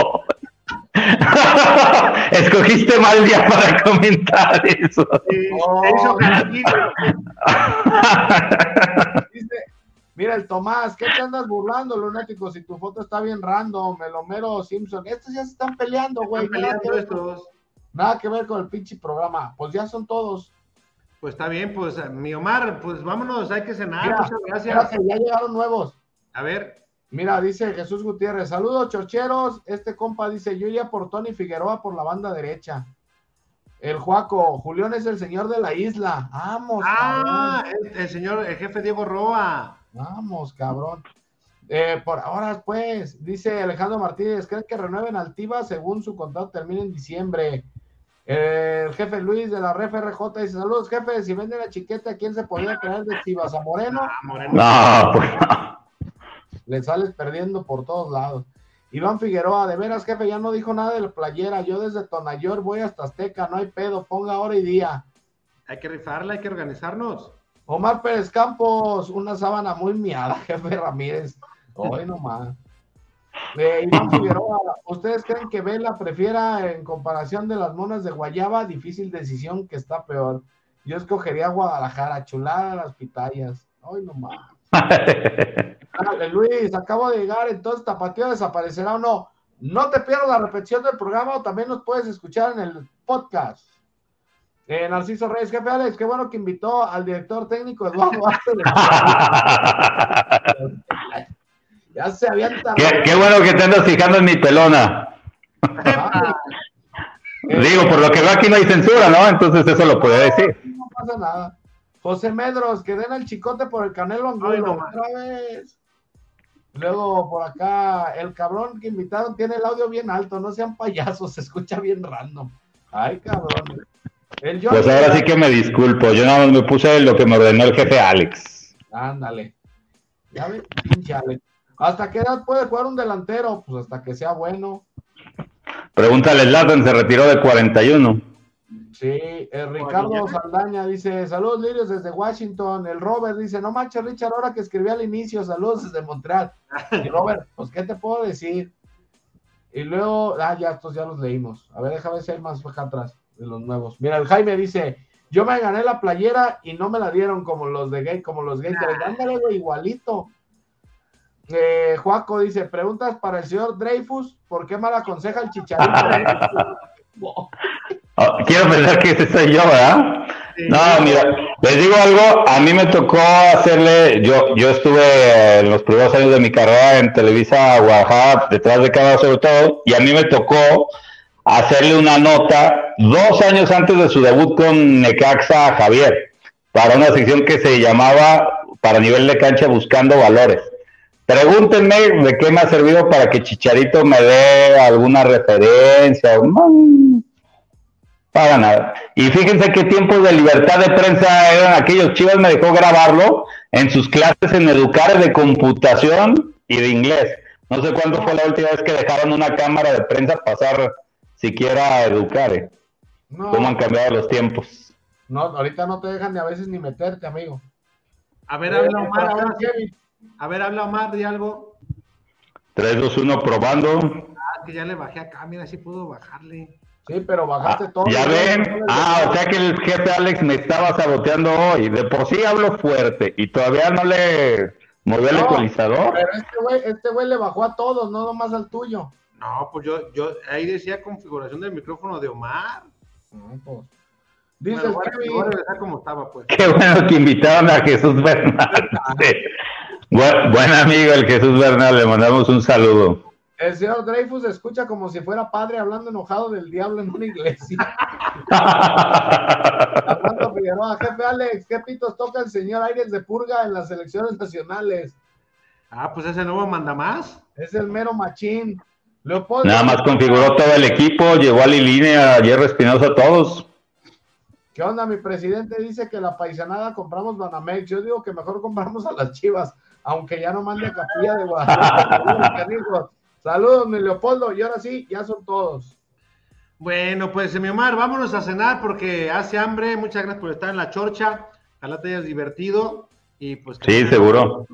Escogiste mal día para comentar eso.
mira el Tomás, ¿qué te andas burlando, lunático? Si tu foto está bien random, Melomero Simpson, estos ya se están peleando, güey. Están peleando estos. Nada que ver con el pinche programa. Pues ya son todos.
Pues está bien, pues mi Omar, pues vámonos, hay que cenar. Muchas gracias.
ya llegaron nuevos.
A ver.
Mira, dice Jesús Gutiérrez, saludos chorcheros. Este compa dice, yo por Tony Figueroa por la banda derecha. El Juaco, Julián es el señor de la isla. Vamos.
Ah, el, señor, el jefe Diego Roa.
Vamos, cabrón. Eh, por ahora, pues, dice Alejandro Martínez, ¿creen que renueven Altiva según su contrato termina en diciembre? El jefe Luis de la RFRJ dice: Saludos, jefe. Si venden la chiqueta, ¿quién se podría creer de Chivas? ¿A Moreno? Ah,
no, pues
Le sales perdiendo por todos lados. Iván Figueroa, de veras, jefe, ya no dijo nada de la playera. Yo desde Tonayor voy hasta Azteca, no hay pedo, ponga hora y día.
Hay que rifarla, hay que organizarnos.
Omar Pérez Campos, una sábana muy miada, jefe Ramírez. Hoy nomás. Eh, Iván Figueroa, ¿ustedes creen que Vela prefiera en comparación de las monas de Guayaba? Difícil decisión que está peor. Yo escogería Guadalajara, chulada las pitayas. Hoy nomás. Dale, Luis, acabo de llegar, entonces Tapatío desaparecerá o no. No te pierdas la repetición del programa o también nos puedes escuchar en el podcast. Eh, Narciso Reyes, jefe Alex, qué bueno que invitó al director técnico Eduardo ya se habían
qué, qué, bueno que te andas fijando en mi pelona. Digo, por lo que veo aquí no hay censura, ¿no? Entonces eso lo puede decir.
No pasa nada. José Medros, que den el chicote por el Canelo Angulo. otra vez. Luego por acá, el cabrón que invitaron tiene el audio bien alto, no sean payasos, se escucha bien random. Ay, cabrón.
pues ahora sí que me disculpo, yo nada más me puse lo que me ordenó el jefe Alex.
Ándale. Ya ves, pinche Alex. ¿Hasta qué edad puede jugar un delantero? Pues hasta que sea bueno.
Pregúntale, Latan se retiró de 41.
Sí, el Ricardo Saldaña dice, saludos Lirios desde Washington. El Robert dice, no manches Richard, ahora que escribí al inicio, saludos desde Montreal. Y Robert, pues ¿qué te puedo decir? Y luego, ah, ya, estos ya los leímos. A ver, déjame ver si hay más acá atrás de los nuevos. Mira, el Jaime dice, yo me gané la playera y no me la dieron como los de gay, como los gays. Ándale, igualito. Eh, Juaco dice, preguntas para el señor Dreyfus, ¿por qué mal aconseja el chicharito?
Oh, quiero pensar que ese soy yo, ¿verdad? No, mira, les digo algo, a mí me tocó hacerle, yo, yo estuve en los primeros años de mi carrera en Televisa Guadalajara, detrás de cada sobre todo, y a mí me tocó hacerle una nota dos años antes de su debut con Necaxa Javier, para una sección que se llamaba para nivel de cancha buscando valores. Pregúntenme de qué me ha servido para que Chicharito me dé alguna referencia. para nada. Y fíjense qué tiempos de libertad de prensa eran aquellos. Chivas me dejó grabarlo en sus clases en educar de computación y de inglés. No sé cuándo fue la última vez que dejaron una cámara de prensa pasar siquiera a educar. ¿eh? ¿Cómo han cambiado los tiempos?
No, ahorita no te dejan ni a veces ni meterte, amigo.
A ver, habla Omar, ahora A ver, habla Omar de algo.
3, 2, 1, probando.
Ah, que ya le bajé acá, mira, sí puedo bajarle.
Sí, pero bajaste
ah,
todo.
Ya ven. Ah, o sea que el jefe Alex me estaba saboteando hoy. De por sí hablo fuerte y todavía no le movió el ecualizador.
Pero este güey, este güey le bajó a todos, no nomás al tuyo.
No, pues yo, yo ahí decía configuración del micrófono de Omar. No, pues.
Dice
bueno, como estaba, pues.
Qué bueno que invitaron a Jesús Bernal. Buen amigo el Jesús Bernal, le mandamos un saludo.
El señor Dreyfus escucha como si fuera padre hablando enojado del diablo en una iglesia. Armando Figueroa, jefe Alex, ¿qué pitos toca el señor Aires de Purga en las elecciones nacionales?
Ah, pues ese nuevo manda más.
Es el mero machín.
Leopoldo. Nada más configuró todo el equipo, llevó a Liline, a Hierro Espinosa, a todos.
¿Qué onda? Mi presidente dice que la paisanada compramos Banamex. Yo digo que mejor compramos a las chivas, aunque ya no mande a Capilla de Guadalajara. Saludos, mi Leopoldo. Y ahora sí, ya son todos.
Bueno, pues, mi Omar, vámonos a cenar porque hace hambre. Muchas gracias por estar en la chorcha. Ojalá te hayas divertido. Y pues.
Sí, seguro.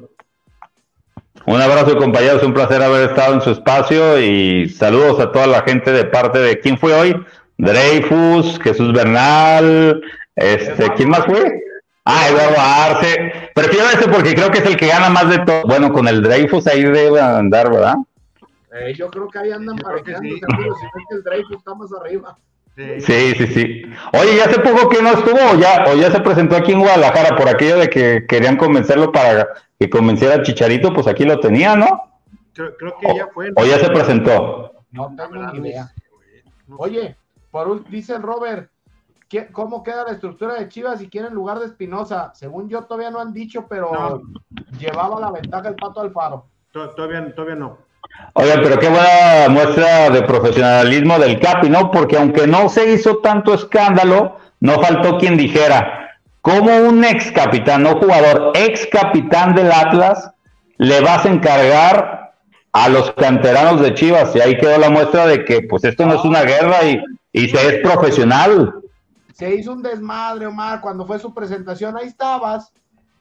Un abrazo, compañeros. Un placer haber estado en su espacio. Y saludos a toda la gente de parte de. ¿Quién fue hoy? Dreyfus, Jesús Bernal. Este, ¿Quién más fue? Ah, Eduardo Arce. Prefiero ese porque creo que es el que gana más de todo. Bueno, con el Dreyfus ahí debe andar, ¿verdad?
Eh, yo creo que ahí andan parejando, sí. si que el Drake está más arriba.
Sí, sí, sí. Oye, ya hace poco que no estuvo, o ya, o ya se presentó aquí en Guadalajara por aquello de que querían convencerlo para que convenciera a Chicharito, pues aquí lo tenía,
¿no? Creo, que ya fue.
O ya se presentó.
No tengo ni idea. Oye, por dice el ¿cómo queda la estructura de Chivas si quieren lugar de Espinosa? Según yo todavía no han dicho, pero llevaba la ventaja el Pato Alfaro.
Todavía, todavía no.
Oigan, pero qué buena muestra de profesionalismo del Capi, ¿no? Porque aunque no se hizo tanto escándalo, no faltó quien dijera, como un ex capitán, no jugador, ex capitán del Atlas, le vas a encargar a los canteranos de Chivas. Y ahí quedó la muestra de que, pues, esto no es una guerra y, y se es profesional.
Se hizo un desmadre, Omar, cuando fue su presentación, ahí estabas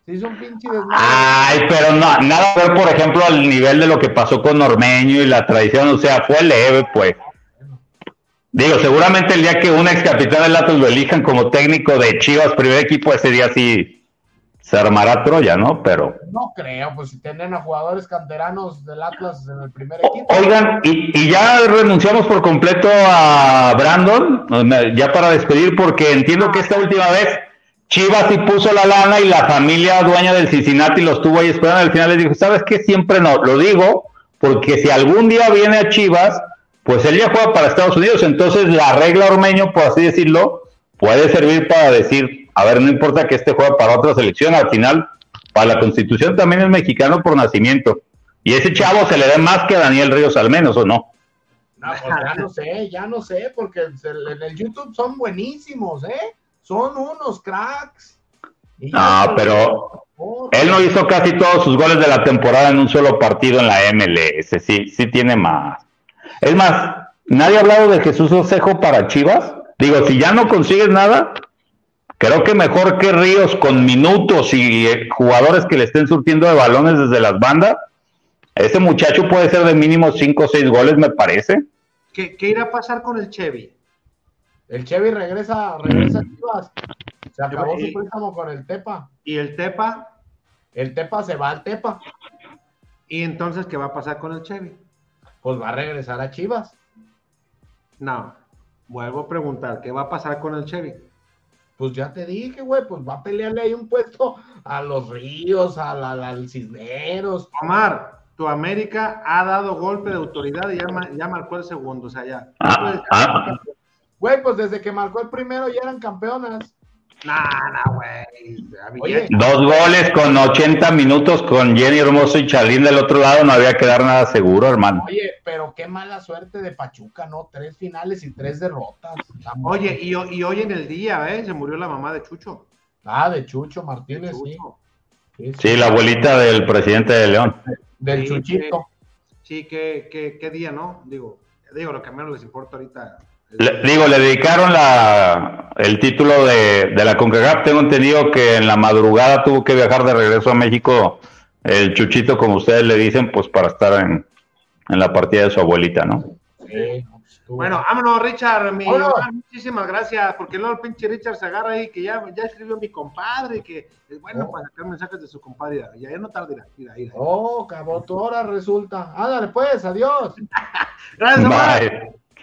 se hizo un pinche desmadre.
Ay, pero no, nada ver, por ejemplo, al nivel de lo que pasó con Ormeño y la tradición, o sea, fue leve, pues. Digo, seguramente el día que un ex capitán del lo elijan como técnico de Chivas, primer equipo, ese día sí se armará Troya, ¿no? Pero.
No creo, pues si tienen a jugadores canteranos del Atlas en el primer equipo.
Oigan, y, y ya renunciamos por completo a Brandon, ya para despedir, porque entiendo que esta última vez Chivas sí puso la lana y la familia dueña del Cincinnati los tuvo ahí esperando. Al final les dijo, ¿sabes qué? Siempre no. Lo digo porque si algún día viene a Chivas, pues él ya juega para Estados Unidos. Entonces la regla Ormeño, por así decirlo, puede servir para decir, a ver, no importa que este juegue para otra selección, al final, para la Constitución también es mexicano por nacimiento. Y ese chavo se le da más que a Daniel Ríos al menos, ¿o no?
No, pues ya no sé, ya no sé, porque en el YouTube son buenísimos, ¿eh? Son unos cracks.
No, pero él no hizo casi todos sus goles de la temporada en un solo partido en la MLS. Sí, sí tiene más. Es más, nadie ha hablado de Jesús Osejo para Chivas. Digo, si ya no consigues nada, creo que mejor que Ríos con minutos y eh, jugadores que le estén surtiendo de balones desde las bandas. Ese muchacho puede ser de mínimo 5 o 6 goles, me parece.
¿Qué, ¿Qué irá a pasar con el Chevy?
El Chevy regresa, regresa a Chivas. Se acabó su préstamo con el Tepa.
¿Y el Tepa?
El Tepa se va al Tepa.
¿Y entonces qué va a pasar con el Chevy?
Pues va a regresar a Chivas.
No, vuelvo a preguntar, ¿qué va a pasar con el Chevy?
Pues ya te dije, güey, pues va a pelearle ahí un puesto a los Ríos, a la, al Cisneros.
Omar, tu América ha dado golpe de autoridad y ya, ya marcó el segundo, o sea, ya.
Ah, ah,
Güey, pues desde que marcó el primero ya eran campeonas.
Nah, nah, güey.
Dos goles con 80 minutos con Jenny Hermoso y Chalín del otro lado, no había que dar nada seguro, hermano.
Oye, pero qué mala suerte de Pachuca, ¿no? Tres finales y tres derrotas.
Oye, y, y, hoy en el día, ¿eh? Se murió la mamá de Chucho.
Ah, de Chucho Martínez, sí.
Sí, la abuelita del presidente de León.
Del Chuchito.
sí, qué, qué, qué día, ¿no? Digo, digo, lo que menos les importa ahorita
digo, le dedicaron la, el título de, de la CONCACAF. Tengo entendido que en la madrugada tuvo que viajar de regreso a México el Chuchito, como ustedes le dicen, pues para estar en, en la partida de su abuelita, ¿no?
Sí. Bueno, vámonos, Richard. Mi, muchísimas gracias, porque luego el pinche Richard se agarra ahí que ya, ya escribió mi compadre, que es bueno oh. para sacar mensajes de su compadre. Ya, ya no tardará. Mira, mira,
Oh, cabrón, ahora resulta. Ándale, pues, adiós.
gracias, Bye.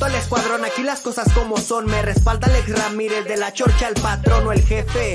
Represento al escuadrón, aquí las cosas como son. Me respalda Alex Ramírez de la chorcha, el patrón o el jefe.